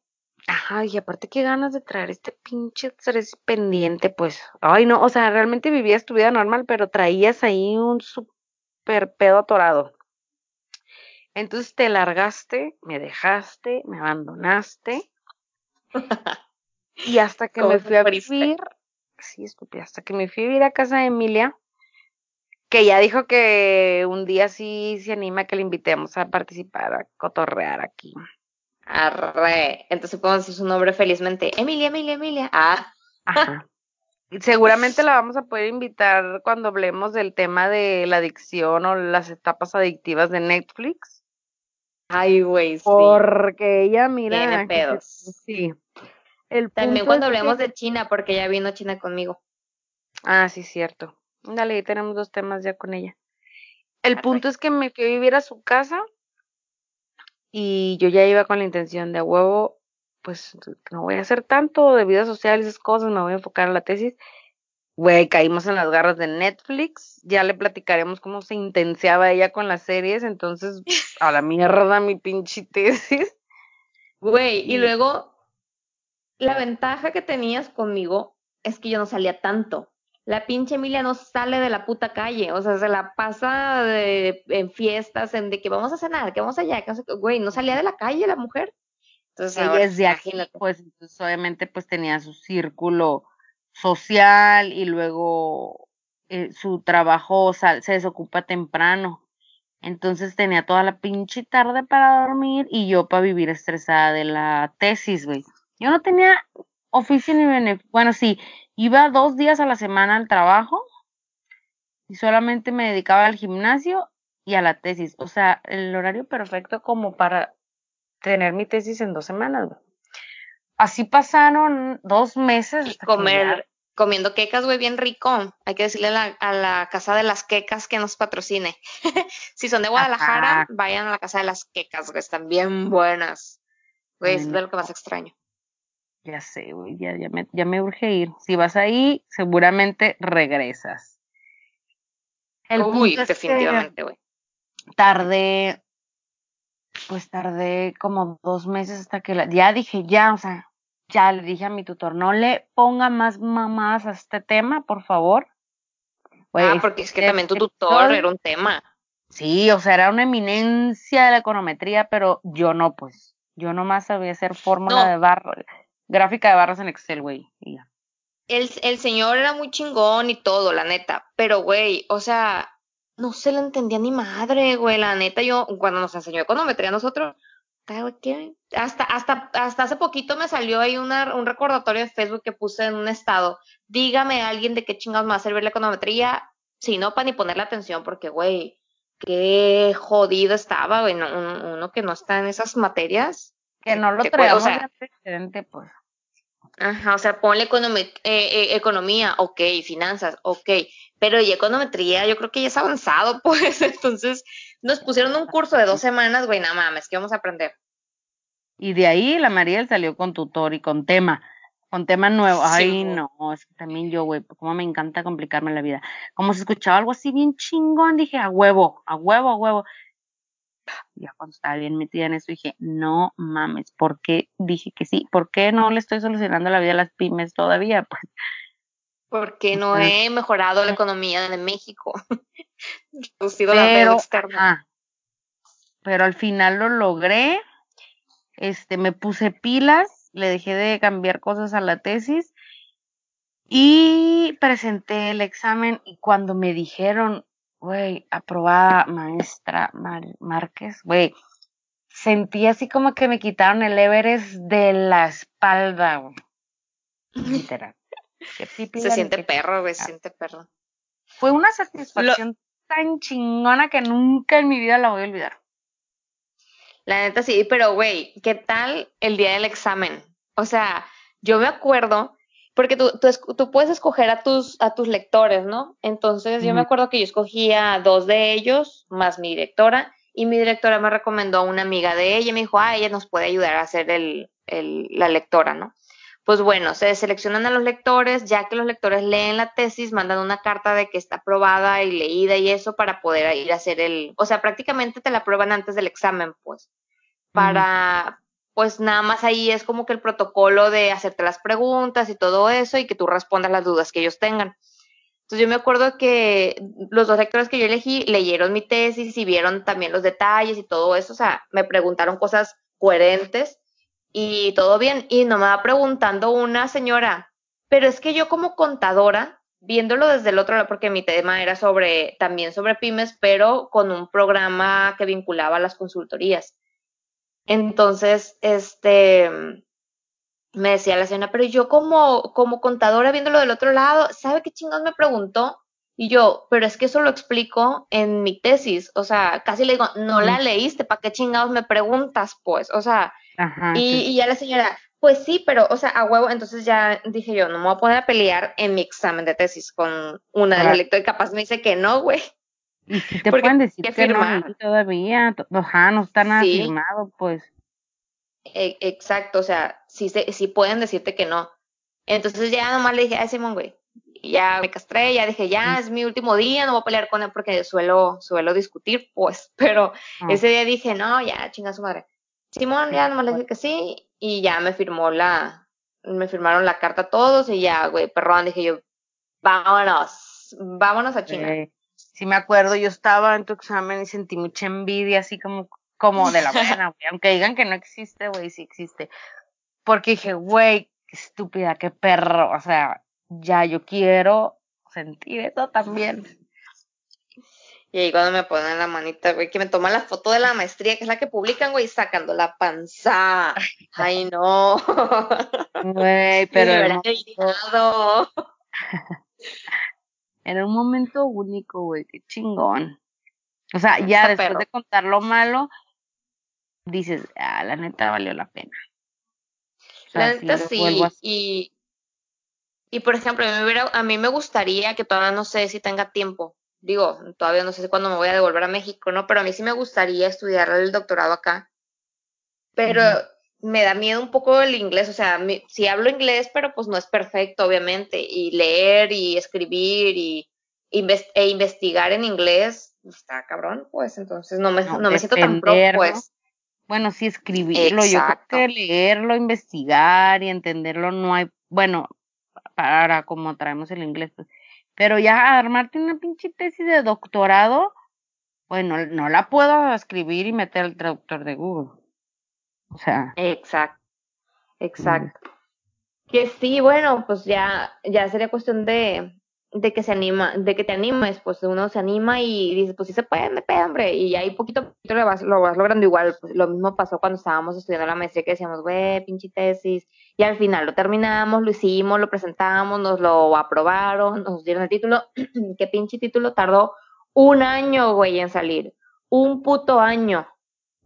Ajá, y aparte qué ganas de traer este pinche estrés pendiente, pues. Ay, no, o sea, realmente vivías tu vida normal, pero traías ahí un super pedo atorado. Entonces te largaste, me dejaste, me abandonaste. (laughs) y hasta que me fui a vivir, sí, estúpida, hasta que me fui a vivir a casa de Emilia, que ya dijo que un día sí se anima que le invitemos a participar, a cotorrear aquí. Arre. Entonces podemos decir su nombre felizmente. Emilia, Emilia, Emilia. Ah. Ajá. Seguramente la vamos a poder invitar cuando hablemos del tema de la adicción o las etapas adictivas de Netflix. Ay, güey, sí. Porque ella, mira. Tiene (laughs) pedos. Sí. El También cuando hablemos de China, porque ya vino China conmigo. Ah, sí, cierto. Dale, tenemos dos temas ya con ella. El punto es que me fui a vivir a su casa y yo ya iba con la intención de a huevo, pues no voy a hacer tanto de vida social y esas cosas, me voy a enfocar en la tesis. Güey, caímos en las garras de Netflix, ya le platicaremos cómo se intensiaba ella con las series, entonces a la mierda mi pinche tesis. Güey, y luego la ventaja que tenías conmigo es que yo no salía tanto la pinche Emilia no sale de la puta calle, o sea, se la pasa de, en fiestas, en de que vamos a cenar, que vamos allá, que güey, no salía de la calle la mujer. Entonces, ella es de aquí, pues, entonces, obviamente, pues tenía su círculo social y luego eh, su trabajo se desocupa temprano. Entonces tenía toda la pinche tarde para dormir y yo para vivir estresada de la tesis, güey. Yo no tenía oficio ni beneficio. Bueno, sí, Iba dos días a la semana al trabajo y solamente me dedicaba al gimnasio y a la tesis. O sea, el horario perfecto como para tener mi tesis en dos semanas. Así pasaron dos meses. Y comer, comiendo quecas, güey, bien rico. Hay que decirle a la, casa de las quecas que nos patrocine. (laughs) si son de Guadalajara, vayan a la casa de las quecas, güey, están bien buenas. Güey, es de lo que más extraño. Ya sé, güey, ya, ya, me, ya me urge ir. Si vas ahí, seguramente regresas. El Uy, definitivamente, güey. Tardé, pues tardé como dos meses hasta que la, ya dije, ya, o sea, ya le dije a mi tutor, no le ponga más mamás a este tema, por favor. ah, porque es que también tu tutor era un tema. Sí, o sea, era una eminencia de la econometría, pero yo no, pues. Yo nomás sabía hacer fórmula de barro gráfica de barras en Excel, güey. El, el señor era muy chingón y todo, la neta. Pero, güey, o sea, no se le entendía ni madre, güey. La neta, yo, cuando nos enseñó econometría a nosotros. Hasta, hasta, hasta hace poquito me salió ahí un recordatorio de Facebook que puse en un estado. Dígame a alguien de qué chingados me va a servir la econometría. Si no, para ni ponerle atención, porque, güey, qué jodido estaba, güey. uno que no está en esas materias. Que no lo traemos o sea, pues. Ajá, o sea, ponle eh, eh, economía, ok, finanzas, ok, pero y econometría, yo creo que ya es avanzado, (laughs) pues, entonces nos pusieron un curso de dos semanas, güey, nada mames, ¿qué vamos a aprender? Y de ahí la Mariel salió con tutor y con tema, con tema nuevo. Ay, no, es que también yo, güey, como me encanta complicarme la vida. Como se escuchaba algo así bien chingón, dije, a huevo, a huevo, a huevo ya cuando estaba bien metida en eso dije, no mames, ¿por qué dije que sí? ¿Por qué no le estoy solucionando la vida a las pymes todavía? (laughs) Pues porque no he mejorado la economía de México. (laughs) Reducido pero, la pero al final lo logré. Este, me puse pilas, le dejé de cambiar cosas a la tesis y presenté el examen y cuando me dijeron, güey, aprobada maestra Márquez, güey, sentí así como que me quitaron el Everest de la espalda, güey. Literal. se siente perro, güey, se siente perro. Fue una satisfacción tan chingona que nunca en mi vida la voy a olvidar. La neta sí, pero güey, ¿qué tal el día del examen? O sea, yo me acuerdo porque tú, tú, puedes escoger a tus, a tus lectores, ¿no? Entonces yo me acuerdo que yo escogía a dos de ellos, más mi directora, y mi directora me recomendó a una amiga de ella, y me dijo, ah, ella nos puede ayudar a hacer el, el, la lectora, ¿no? Pues bueno, se seleccionan a los lectores, ya que los lectores leen la tesis, mandan una carta de que está aprobada y leída y eso para poder ir a hacer el, o sea, prácticamente te la prueban antes del examen, pues, para, pues nada más ahí es como que el protocolo de hacerte las preguntas y todo eso y que tú respondas las dudas que ellos tengan. Entonces yo me acuerdo que los dos lectores que yo elegí leyeron mi tesis y vieron también los detalles y todo eso, o sea, me preguntaron cosas coherentes y todo bien. Y no me va preguntando una señora, pero es que yo como contadora, viéndolo desde el otro lado, porque mi tema era sobre, también sobre pymes, pero con un programa que vinculaba a las consultorías. Entonces, este, me decía la señora, pero yo como, como contadora viéndolo del otro lado, ¿sabe qué chingados me preguntó? Y yo, pero es que eso lo explico en mi tesis, o sea, casi le digo, no la leíste, ¿para qué chingados me preguntas, pues? O sea, y, y, ya la señora, pues sí, pero, o sea, a huevo, entonces ya dije yo, no me voy a poder pelear en mi examen de tesis con una de las lectoras, y capaz me dice que no, güey. Y si te pueden decir que, no todavía, ajá, no está nada firmado, pues. E, exacto, o sea, sí, sí pueden decirte que no. Entonces ya nomás le dije, ay Simón, güey, ya me castré, ya dije, ya es mi último día, no voy a pelear con él porque suelo, suelo discutir, pues, (laughs) pero ah. ese día dije, no, ya, chinga su madre. Simón ya nomás le dije que sí y ya me firmó la, me firmaron la carta todos y ya, güey, perrón, dije yo, vámonos, vámonos a China. Sí me acuerdo, yo estaba en tu examen y sentí mucha envidia, así como, como de la buena, (laughs) güey, aunque digan que no existe, güey, sí existe. Porque dije, güey, qué estúpida, qué perro, o sea, ya yo quiero sentir eso también. Y ahí cuando me ponen la manita, güey, que me toman la foto de la maestría, que es la que publican, güey, sacando la panza. (laughs) Ay, no. Güey, (laughs) pero... era un momento único, güey, qué chingón. O sea, ya después de contar lo malo, dices, ah, la neta valió la pena. la neta sí, y, y por ejemplo, a mí, hubiera, a mí me gustaría que todavía no sé si tenga tiempo, digo, todavía no sé cuándo me voy a devolver a México, ¿no? Pero a mí sí me gustaría estudiar el doctorado acá. Pero me da miedo un poco el inglés, o sea, si hablo inglés, pero pues no es perfecto, obviamente, y leer y escribir y e investigar en inglés, está cabrón, pues entonces no me, no, me siento tan pro, pues. Bueno, sí, escribirlo, yo creo que leerlo, investigar y entenderlo no hay, bueno, para como traemos el inglés, pues, pero ya armarte una pinche tesis de doctorado, bueno, no la puedo escribir y meter el traductor de Google. O sea. Exacto. Exacto. Que sí, bueno, pues ya, ya sería cuestión de, de que se anima, de que te animes, pues uno se anima y dice, pues sí se puede, me pedo, hombre, y ahí poquito a poquito lo vas, lo vas logrando igual, pues lo mismo pasó cuando estábamos estudiando la maestría que decíamos, güey, pinche tesis, y al final lo terminamos, lo hicimos, lo presentamos, nos lo aprobaron, nos dieron el título. (clears throat) ¿Qué pinche título tardó un año, güey, en salir? Un puto año.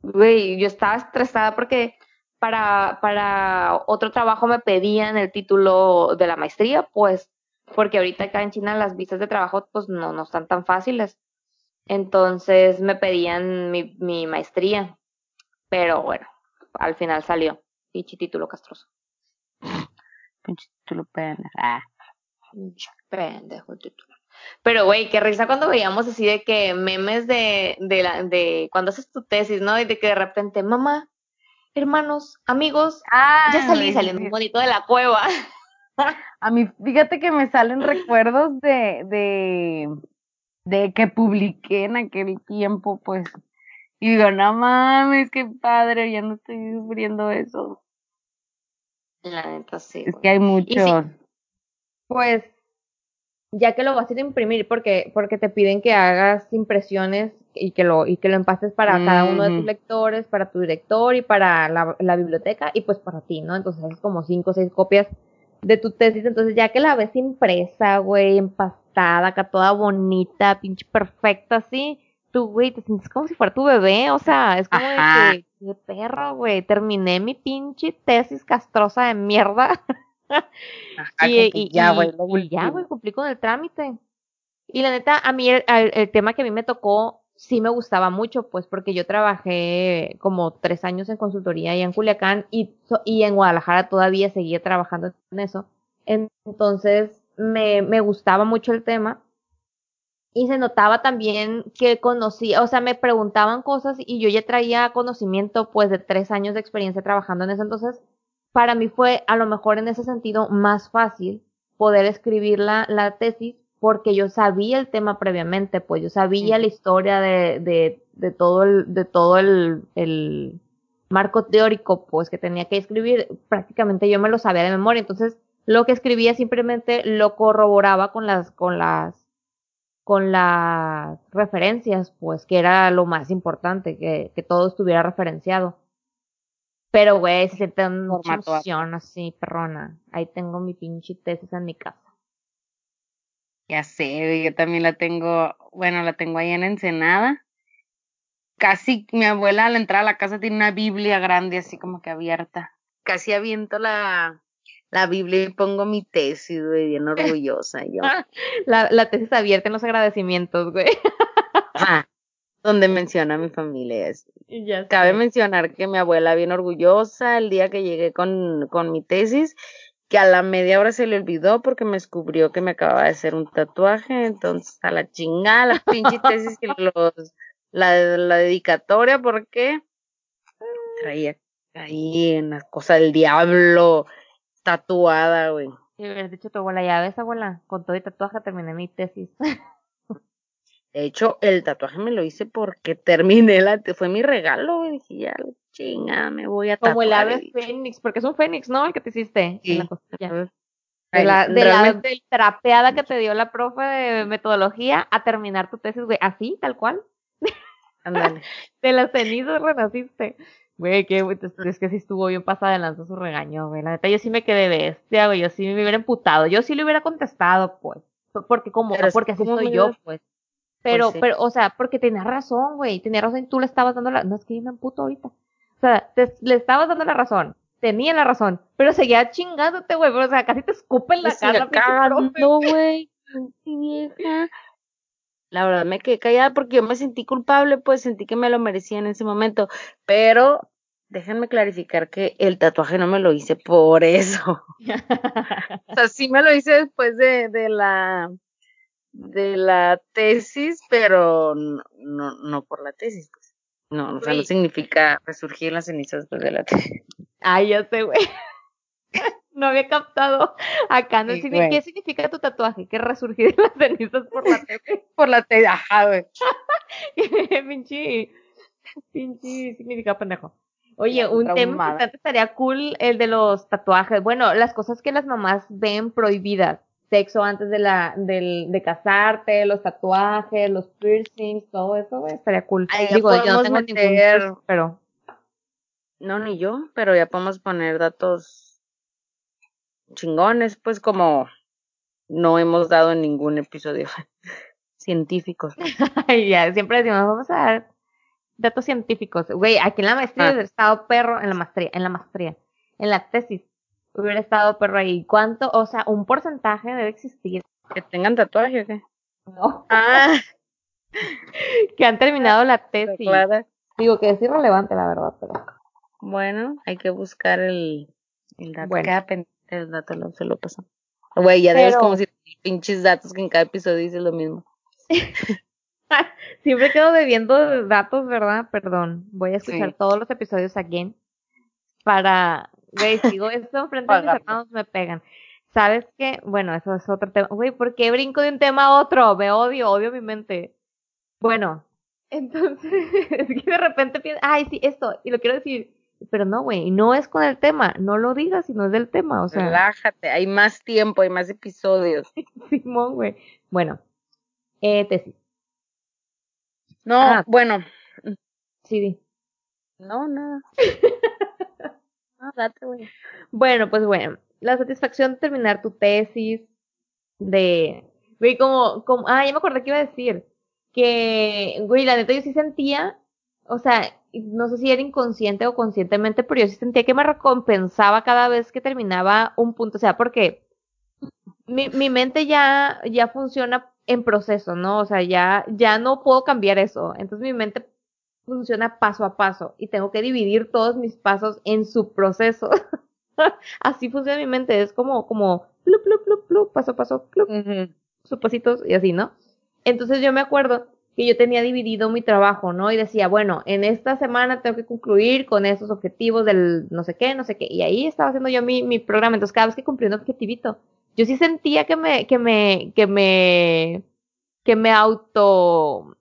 Güey, yo estaba estresada porque para, para otro trabajo me pedían el título de la maestría, pues, porque ahorita acá en China las visas de trabajo, pues, no, no están tan fáciles. Entonces me pedían mi, mi maestría. Pero bueno, al final salió. Pinche título castroso. (laughs) Pinche título pendejo. Ah. Pendejo título. Pero, güey, qué risa cuando veíamos así de que memes de, de, la, de cuando haces tu tesis, ¿no? Y de que de repente, mamá, hermanos, amigos, ya ah, salí saliendo un bonito de la cueva. A mí, fíjate que me salen recuerdos de, de, de que publiqué en aquel tiempo, pues. Y digo, no mames, qué padre, ya no estoy sufriendo eso. La neta sí. Es que hay muchos. pues, ya que lo vas a ir a imprimir, porque, porque te piden que hagas impresiones y que lo, y que lo empastes para cada uno de tus lectores, para tu director y para la, la biblioteca y pues para ti, ¿no? Entonces es como cinco o seis copias de tu tesis. Entonces ya que la ves impresa, güey, empastada, acá toda bonita, pinche perfecta, así tú, güey, te sientes como si fuera tu bebé, o sea, es como de que, qué perro, güey, terminé mi pinche tesis castrosa de mierda. (laughs) y, ya, güey, ya, güey, cumplí con el trámite. Y la neta, a mí el, tema que a mí me tocó sí me gustaba mucho, pues porque yo trabajé como tres años en consultoría y en Culiacán y, y en Guadalajara todavía seguía trabajando en eso. Entonces, me, me gustaba mucho el tema y se notaba también que conocía, o sea, me preguntaban cosas y yo ya traía conocimiento pues de tres años de experiencia trabajando en eso, entonces para mí fue a lo mejor en ese sentido más fácil poder escribir la, la tesis porque yo sabía el tema previamente, pues yo sabía la historia de, de, de todo el, de todo el, el marco teórico, pues que tenía que escribir, prácticamente yo me lo sabía de memoria, entonces lo que escribía simplemente lo corroboraba con las, con las, con las referencias, pues que era lo más importante, que, que todo estuviera referenciado. Pero, güey, se siente una emoción así, perrona. Ahí tengo mi pinche tesis en mi casa. Ya sé, yo también la tengo, bueno, la tengo ahí en Ensenada. Casi mi abuela al entrar a la casa tiene una Biblia grande así como que abierta. Casi aviento la, la Biblia y pongo mi tesis, güey, bien orgullosa yo. (laughs) la, la tesis abierta en los agradecimientos, güey. Ajá, donde menciona a mi familia. Ya Cabe mencionar que mi abuela bien orgullosa el día que llegué con, con mi tesis que a la media hora se le olvidó porque me descubrió que me acababa de hacer un tatuaje, entonces a la chingada, la pinche (laughs) tesis y los, la, la dedicatoria, porque traía ahí en la cosa del diablo tatuada, güey. Sí, hubieras dicho tu abuela, ya ves, abuela, con todo el tatuaje terminé mi tesis. (laughs) De hecho, el tatuaje me lo hice porque terminé la, fue mi regalo, güey, dije, ya, chinga, me voy a tatuar. Como el ave fénix, porque es un fénix, ¿no? El que te hiciste sí. la De, la, de la trapeada que te dio la profe de metodología a terminar tu tesis, güey, así, tal cual. (laughs) De las cenizas renaciste. Güey, que es que sí estuvo bien pasada de lanza su regaño, güey. La neta, yo sí me quedé bestia, güey. Yo sí me hubiera emputado. Yo sí le hubiera contestado, pues. Porque como, porque así soy yo, pues. Pero, pero, o sea, porque tenía razón, güey. Tenía razón y tú le estabas dando la. No es que yo me emputo ahorita. O sea, le estabas dando la razón. Tenía la razón. Pero seguía chingándote, güey. O sea, casi te escupen la cara. No, güey. vieja. La verdad me quedé callada porque yo me sentí culpable, pues sentí que me lo merecía en ese momento. Pero déjenme clarificar que el tatuaje no me lo hice por eso. (laughs) o sea, sí me lo hice después de, de la de la tesis, pero no, no, no por la tesis, pues. No, o sea, no significa resurgir las cenizas de la tesis. Ay, ya sé, güey. (laughs) no había captado. Acá no sí, ¿Qué significa tu tatuaje? Que resurgir (laughs) las cenizas por la tesis. (laughs) por la tesis, ajá, güey. pinche, pinche significa pendejo. Oye, un tema importante estaría cool el de los tatuajes. Bueno, las cosas que las mamás ven prohibidas sexo antes de la del, de casarte, los tatuajes, los piercings, todo eso, güey, estaría cool. Digo, yo no tengo meter... pero no ni yo, pero ya podemos poner datos chingones, pues como no hemos dado en ningún episodio (laughs) científicos. (laughs) ya, siempre decimos, vamos a dar datos científicos. Güey, aquí en la maestría ah. he estado perro, en la maestría, en la maestría, en la tesis, hubiera estado perro ahí. ¿Cuánto? O sea, un porcentaje debe existir. Que tengan tatuaje o qué? No. Ah. (laughs) que han terminado la tesis. Digo que es irrelevante, la verdad, pero. Bueno, hay que buscar el, el dato. Bueno. Cada el dato lo, se lo pasó. Güey, ya debes como si pinches datos que en cada episodio dice lo mismo. (laughs) Siempre quedo debiendo datos, ¿verdad? Perdón. Voy a escuchar todos los episodios again para Güey, sigo esto frente a mis hermanos me pegan. ¿Sabes qué? Bueno, eso es otro tema. Güey, ¿por qué brinco de un tema a otro? Me odio, odio mi mente. Bueno, entonces, (laughs) es que de repente pienso, ay, sí, esto, y lo quiero decir, pero no, güey, no es con el tema, no lo digas si no es del tema, o sea. Relájate, hay más tiempo, hay más episodios. (laughs) Simón, güey. Bueno, eh, tesis. No, ah. bueno. Sí, No, (laughs) no. Bueno, pues bueno, la satisfacción de terminar tu tesis, de, güey, como, como, ah, ya me acordé que iba a decir, que, güey, la neta yo sí sentía, o sea, no sé si era inconsciente o conscientemente, pero yo sí sentía que me recompensaba cada vez que terminaba un punto, o sea, porque mi, mi mente ya, ya funciona en proceso, ¿no? O sea, ya, ya no puedo cambiar eso. Entonces mi mente funciona paso a paso y tengo que dividir todos mis pasos en su proceso. (laughs) así funciona mi mente, es como, como, plup, plup, plup, plup, paso a paso, plup, sus pasitos y así, ¿no? Entonces yo me acuerdo que yo tenía dividido mi trabajo, ¿no? Y decía, bueno, en esta semana tengo que concluir con esos objetivos del no sé qué, no sé qué. Y ahí estaba haciendo yo mi, mi programa. Entonces cada vez que cumplí un objetivito, yo sí sentía que me, que me, que me, que me auto...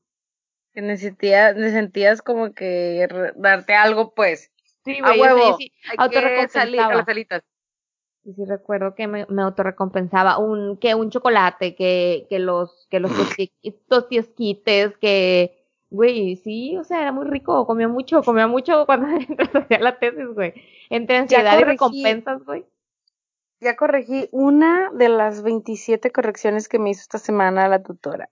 Que necesitías, sentías como que darte algo, pues. Sí, güey, a huevo, sí, hay salir a las salitas. Y sí recuerdo que me, me autorrecompensaba un, que un chocolate, que, que los, que los tostiesquites, que, güey, sí, o sea, era muy rico, comía mucho, comía mucho (laughs) cuando hacía la tesis, güey. Entre ansiedad y recompensas, güey. Ya corregí una de las 27 correcciones que me hizo esta semana la tutora.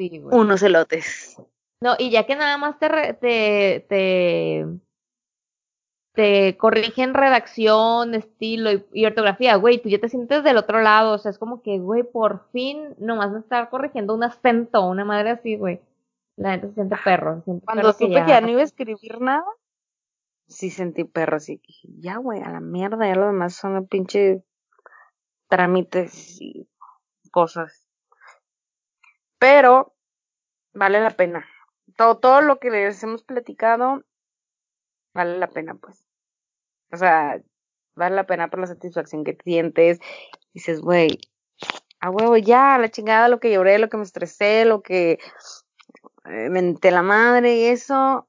Sí. Unos elotes. No, y ya que nada más te, te, te te corrigen redacción, estilo y, ortografía, güey, tú ya te sientes del otro lado, o sea, es como que, güey, por fin nomás me estar corrigiendo un acento, una madre así, güey. La gente se siente perro. Se siente Cuando supe que ya... no iba a escribir nada, sí sentí perro, así que ya, güey, a la mierda, ya lo demás son pinche trámites y cosas. Pero vale la pena. Todo, todo lo que les hemos platicado vale la pena, pues. O sea, vale la pena por la satisfacción que sientes. Dices, güey, a huevo, ya, la chingada, lo que lloré, lo que me estresé, lo que eh, me menté la madre y eso.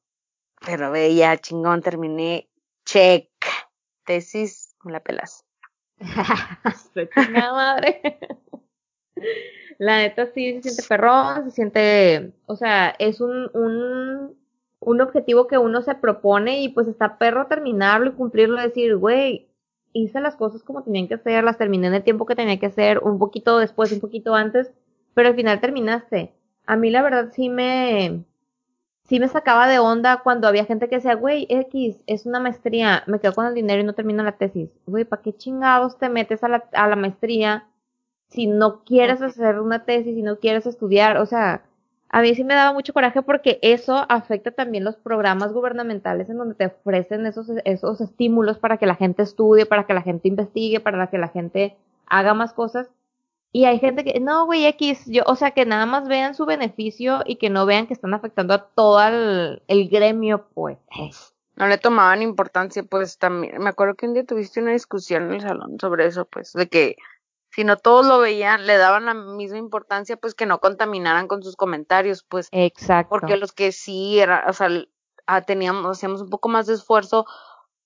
Pero ve, ya, chingón, terminé. Check. Tesis, me la pelas. (laughs) se madre. La neta sí se siente perrón, se siente, o sea, es un, un un objetivo que uno se propone y pues está perro terminarlo y cumplirlo, decir, güey, hice las cosas como tenían que ser, las terminé en el tiempo que tenía que ser, un poquito después, un poquito antes, pero al final terminaste. A mí la verdad sí me, sí me sacaba de onda cuando había gente que decía, güey, X, es una maestría, me quedo con el dinero y no termino la tesis. Güey, ¿para qué chingados te metes a la, a la maestría si no quieres hacer una tesis, si no quieres estudiar? O sea, a mí sí me daba mucho coraje porque eso afecta también los programas gubernamentales en donde te ofrecen esos, esos estímulos para que la gente estudie, para que la gente investigue, para que la gente haga más cosas. Y hay gente que, no, güey, X, yo, o sea, que nada más vean su beneficio y que no vean que están afectando a todo el, el gremio, pues. No le tomaban importancia, pues también. Me acuerdo que un día tuviste una discusión en el salón sobre eso, pues, de que si no todos lo veían, le daban la misma importancia, pues que no contaminaran con sus comentarios, pues. Exacto. Porque los que sí era, o sea, ah, teníamos, hacíamos un poco más de esfuerzo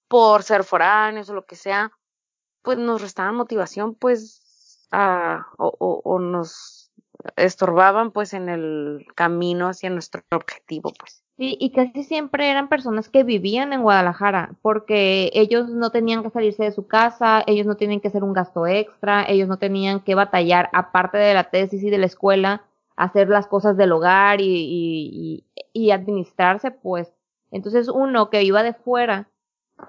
por ser foráneos o lo que sea, pues nos restaban motivación, pues, a, o, o, o nos estorbaban, pues, en el camino hacia nuestro objetivo, pues. Sí, y casi siempre eran personas que vivían en Guadalajara, porque ellos no tenían que salirse de su casa, ellos no tenían que hacer un gasto extra, ellos no tenían que batallar, aparte de la tesis y de la escuela, hacer las cosas del hogar y, y, y administrarse, pues. Entonces uno que iba de fuera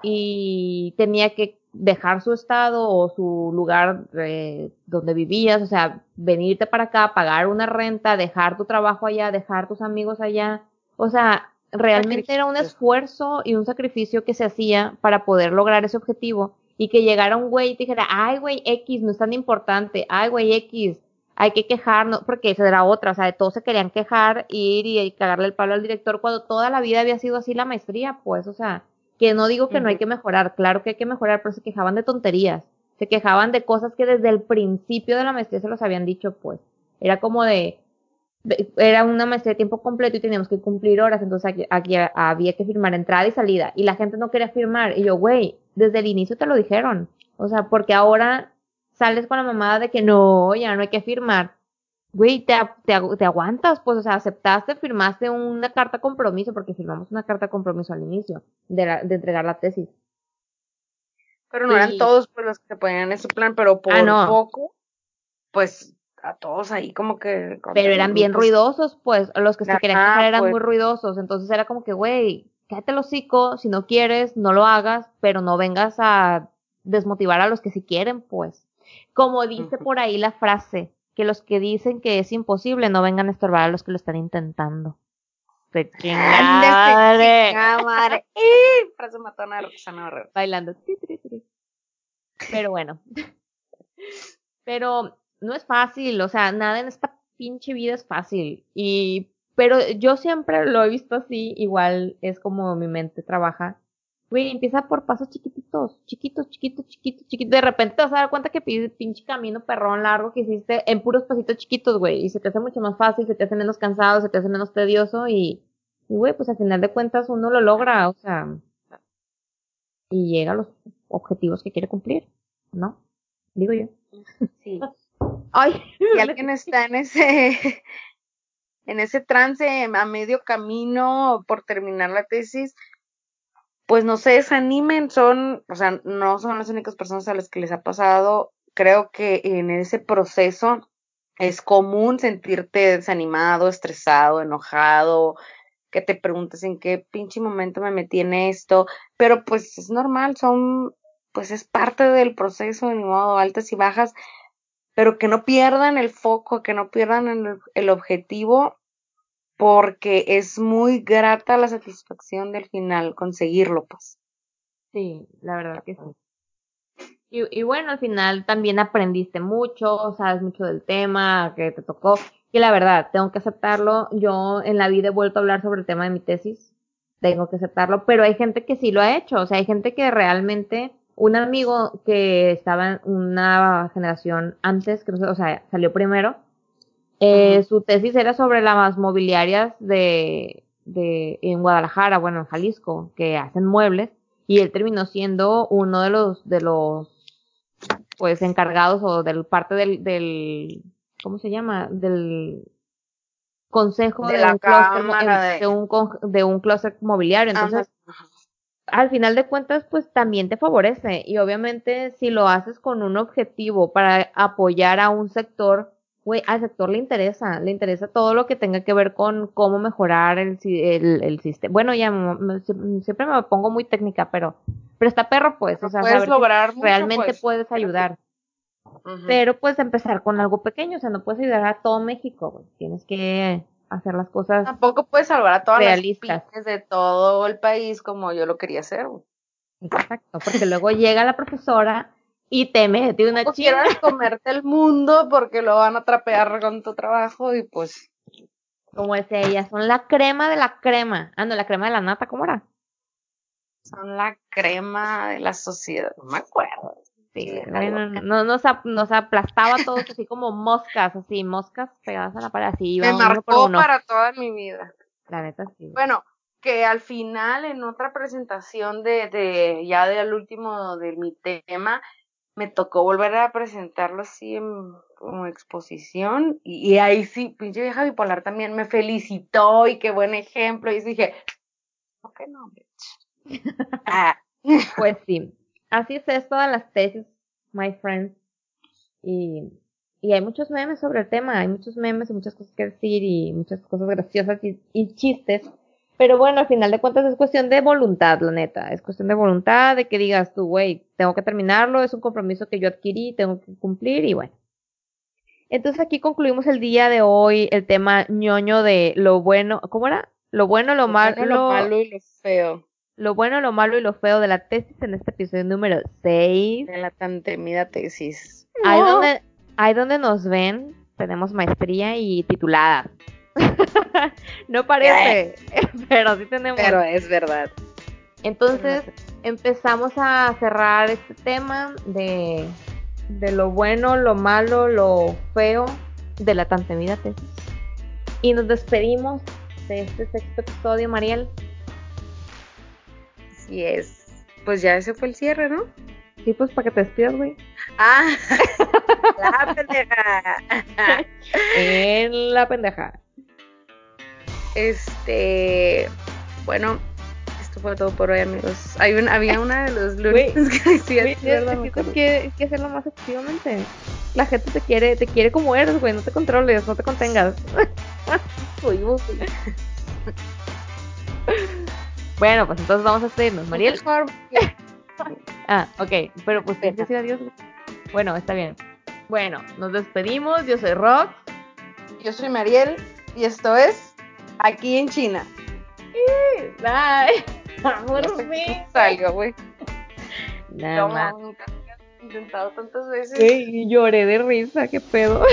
y tenía que dejar su estado o su lugar de donde vivías, o sea, venirte para acá, pagar una renta, dejar tu trabajo allá, dejar tus amigos allá, o sea, realmente era un esfuerzo y un sacrificio que se hacía para poder lograr ese objetivo y que llegara un güey y te dijera, ay, güey, X no es tan importante, ay, güey, X, hay que quejarnos, porque esa era otra, o sea, de todos se querían quejar, ir y, cagarle el palo al director cuando toda la vida había sido así la maestría, pues, o sea, que no digo que no hay que mejorar, claro que hay que mejorar, pero se quejaban de tonterías, se quejaban de cosas que desde el principio de la maestría se los habían dicho, pues, era como de, era una maestría de tiempo completo y teníamos que cumplir horas, entonces aquí, había que firmar entrada y salida y la gente no quería firmar y yo, güey, desde el inicio te lo dijeron, o sea, porque ahora sales con la mamada de que no, ya no hay que firmar, güey, te, te, aguantas, pues, o sea, aceptaste, firmaste una carta compromiso, porque firmamos una carta compromiso al inicio de, la, de entregar la tesis. Pero no eran todos pues, los que se ponían en ese plan, pero por ah, poco, pues a todos ahí como que... Pero eran bien ruidosos, pues, los que se querían quejar eran pues. muy ruidosos, entonces era como que, güey, cállate el hocico, si no quieres, no lo hagas, pero no vengas a desmotivar a los que sí quieren, pues. Como dice por ahí la frase, que los que dicen que es imposible no vengan a estorbar a los que lo están intentando. ¡Qué (laughs) madre! madre! (laughs) Frase matona (laughs) de Bailando. Pero bueno. Pero no es fácil, o sea, nada en esta pinche vida es fácil. Y, pero yo siempre lo he visto así, igual es como mi mente trabaja. Güey, empieza por pasos chiquititos, chiquitos, chiquitos, chiquitos, chiquitos. De repente te vas a dar cuenta que pides pinche camino perrón largo que hiciste en puros pasitos chiquitos, güey. Y se te hace mucho más fácil, se te hace menos cansado, se te hace menos tedioso y, y güey, pues al final de cuentas uno lo logra, o sea, y llega a los objetivos que quiere cumplir, ¿no? Digo yo. Sí. (laughs) Ay, (laughs) Si alguien está en ese, en ese trance a medio camino por terminar la tesis, pues no se desanimen, son, o sea, no son las únicas personas a las que les ha pasado. Creo que en ese proceso es común sentirte desanimado, estresado, enojado, que te preguntes en qué pinche momento me metí en esto, pero pues es normal, son, pues es parte del proceso, ni modo, altas y bajas, pero que no pierdan el foco, que no pierdan el, el objetivo, porque es muy grata la satisfacción del final, conseguirlo, pues. Sí, la verdad que sí. Y, bueno, al final también aprendiste mucho, sabes mucho del tema que te tocó. Y la verdad, tengo que aceptarlo. Yo en la vida he vuelto a hablar sobre el tema de mi tesis. Tengo que aceptarlo. Pero hay gente que sí lo ha hecho. O sea, hay gente que realmente, un amigo que estaba en una generación antes, que no o sea, salió primero. Eh, Su tesis era sobre las mobiliarias de, de, en Guadalajara, bueno, en Jalisco, que hacen muebles. Y él terminó siendo uno de los, de los, pues, encargados o del parte del, del, ¿cómo se llama? Del consejo De de, la un clúster de- de un de un clúster mobiliario. Entonces, Ajá. al final de cuentas, pues también te favorece. Y obviamente, si lo haces con un objetivo para apoyar a un sector, güey, al sector le interesa, le interesa todo lo que tenga que ver con cómo mejorar el, si- el, el sistema. Bueno, ya me- me- sie- siempre me pongo muy técnica, pero, pero está perro, pues, o sea, puedes lograr mucho, realmente pues. puedes ayudar. Pero pues empezar con algo pequeño, o sea, no puedes ayudar a todo México, güey. Tienes que hacer las cosas. Tampoco puedes salvar a todas Realistas. las pymes de todo el país como yo lo quería hacer. güey. Exacto, porque luego llega la profesora y te mete una No chinga. quieras comerte el mundo porque lo van a trapear con tu trabajo y pues Como decía ella, son la crema de la crema. Ah, no, la crema de la nata, ¿cómo era? son la crema de la sociedad. No me acuerdo. Sí, algo. no, nos, nos aplastaba todos así como moscas, así, moscas pegadas a la pared, así Me iba por marcó uno. para toda mi vida. La neta, sí. Bueno, que al final en otra presentación de, de ya del último de mi tema, me tocó volver a presentarlo así en, como exposición y, y ahí sí, pinche vieja bipolar también me felicitó y qué buen ejemplo y dije, ¿por qué no, bitch? (laughs) ah, Pues sí, así es esto de las tesis, my friends. Y, y hay muchos memes sobre el tema, hay muchos memes y muchas cosas que decir y muchas cosas graciosas y, y chistes. Pero bueno, al final de cuentas es cuestión de voluntad, la neta. Es cuestión de voluntad, de que digas tú, güey, tengo que terminarlo, es un compromiso que yo adquirí, tengo que cumplir y bueno. Entonces aquí concluimos el día de hoy el tema ñoño de lo bueno, ¿cómo era? Lo bueno, lo, malo, bueno, lo malo y lo feo lo bueno, lo malo y lo feo de la tesis en este episodio número 6. de la tan temida tesis. Ahí donde, ahí donde nos ven, tenemos maestría y titulada. (laughs) no parece, (laughs) (laughs) pero sí tenemos. Pero es verdad. Entonces empezamos a cerrar este tema de, de lo bueno, lo malo, lo feo de la tan temida tesis. Y nos despedimos de este sexto episodio, Mariel. Así es. Pues ya ese fue el cierre, ¿no? Sí, pues para que te despidas, güey. Ah, la pendeja. En la pendeja. Este, bueno, esto fue todo por hoy, amigos. Hay un, había una de los lunes (laughs) que decía, verdad, que que, hacerlo más activamente. La gente te quiere, te quiere como eres, güey. No te controles, no te contengas. (laughs) Uy, uy, (laughs) bueno, pues entonces vamos a despedirnos. Mariel. Ah, ok. Pero pues tienes que decir adiós. Bueno, está bien. Bueno, nos despedimos. Yo soy Rock. Yo soy Mariel y esto es Aquí en China. (laughs) Por fin. cómo salió, güey. Nada No, más. intentado tantas veces. Güey, lloré de risa, qué pedo.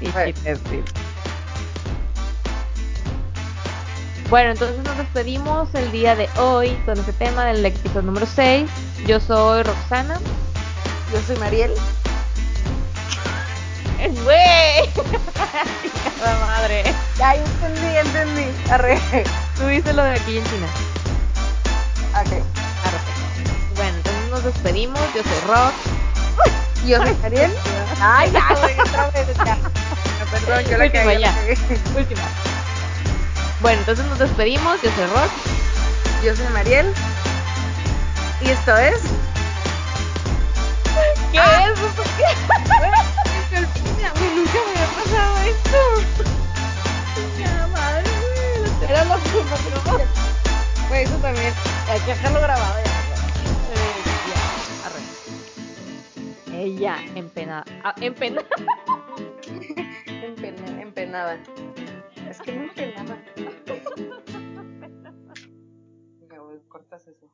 Sí, Bueno. sí, sí. Bueno, entonces nos despedimos el día de hoy con este tema del episodio número 6. Yo soy Roxana. Yo soy Mariel. ¡Güey! (laughs) ¡Chingada madre! Ya, entendí, entendí. Arre. Tú dices lo de aquí en China. Ok. Arre. Bueno, entonces nos despedimos. Yo soy Rox. Yo soy Mariel. Ay, ya, güey, otra vez, ya. No, perdón, yo la Última, cagué, ya. la. Última. Bueno, entonces nos despedimos. Yo soy Rox. Yo soy Mariel. Y esto es. ¿Qué Ah. es? (laughs) Güey, nunca me había pasado esto. Madre. Era lo pasó. Pues eso también. Hay que dejarlo grabado ya. Eh, ya. Ella, empenada. Ah, empenada. (laughs) Empena- empenada. Es que no empenada. Cortas eso.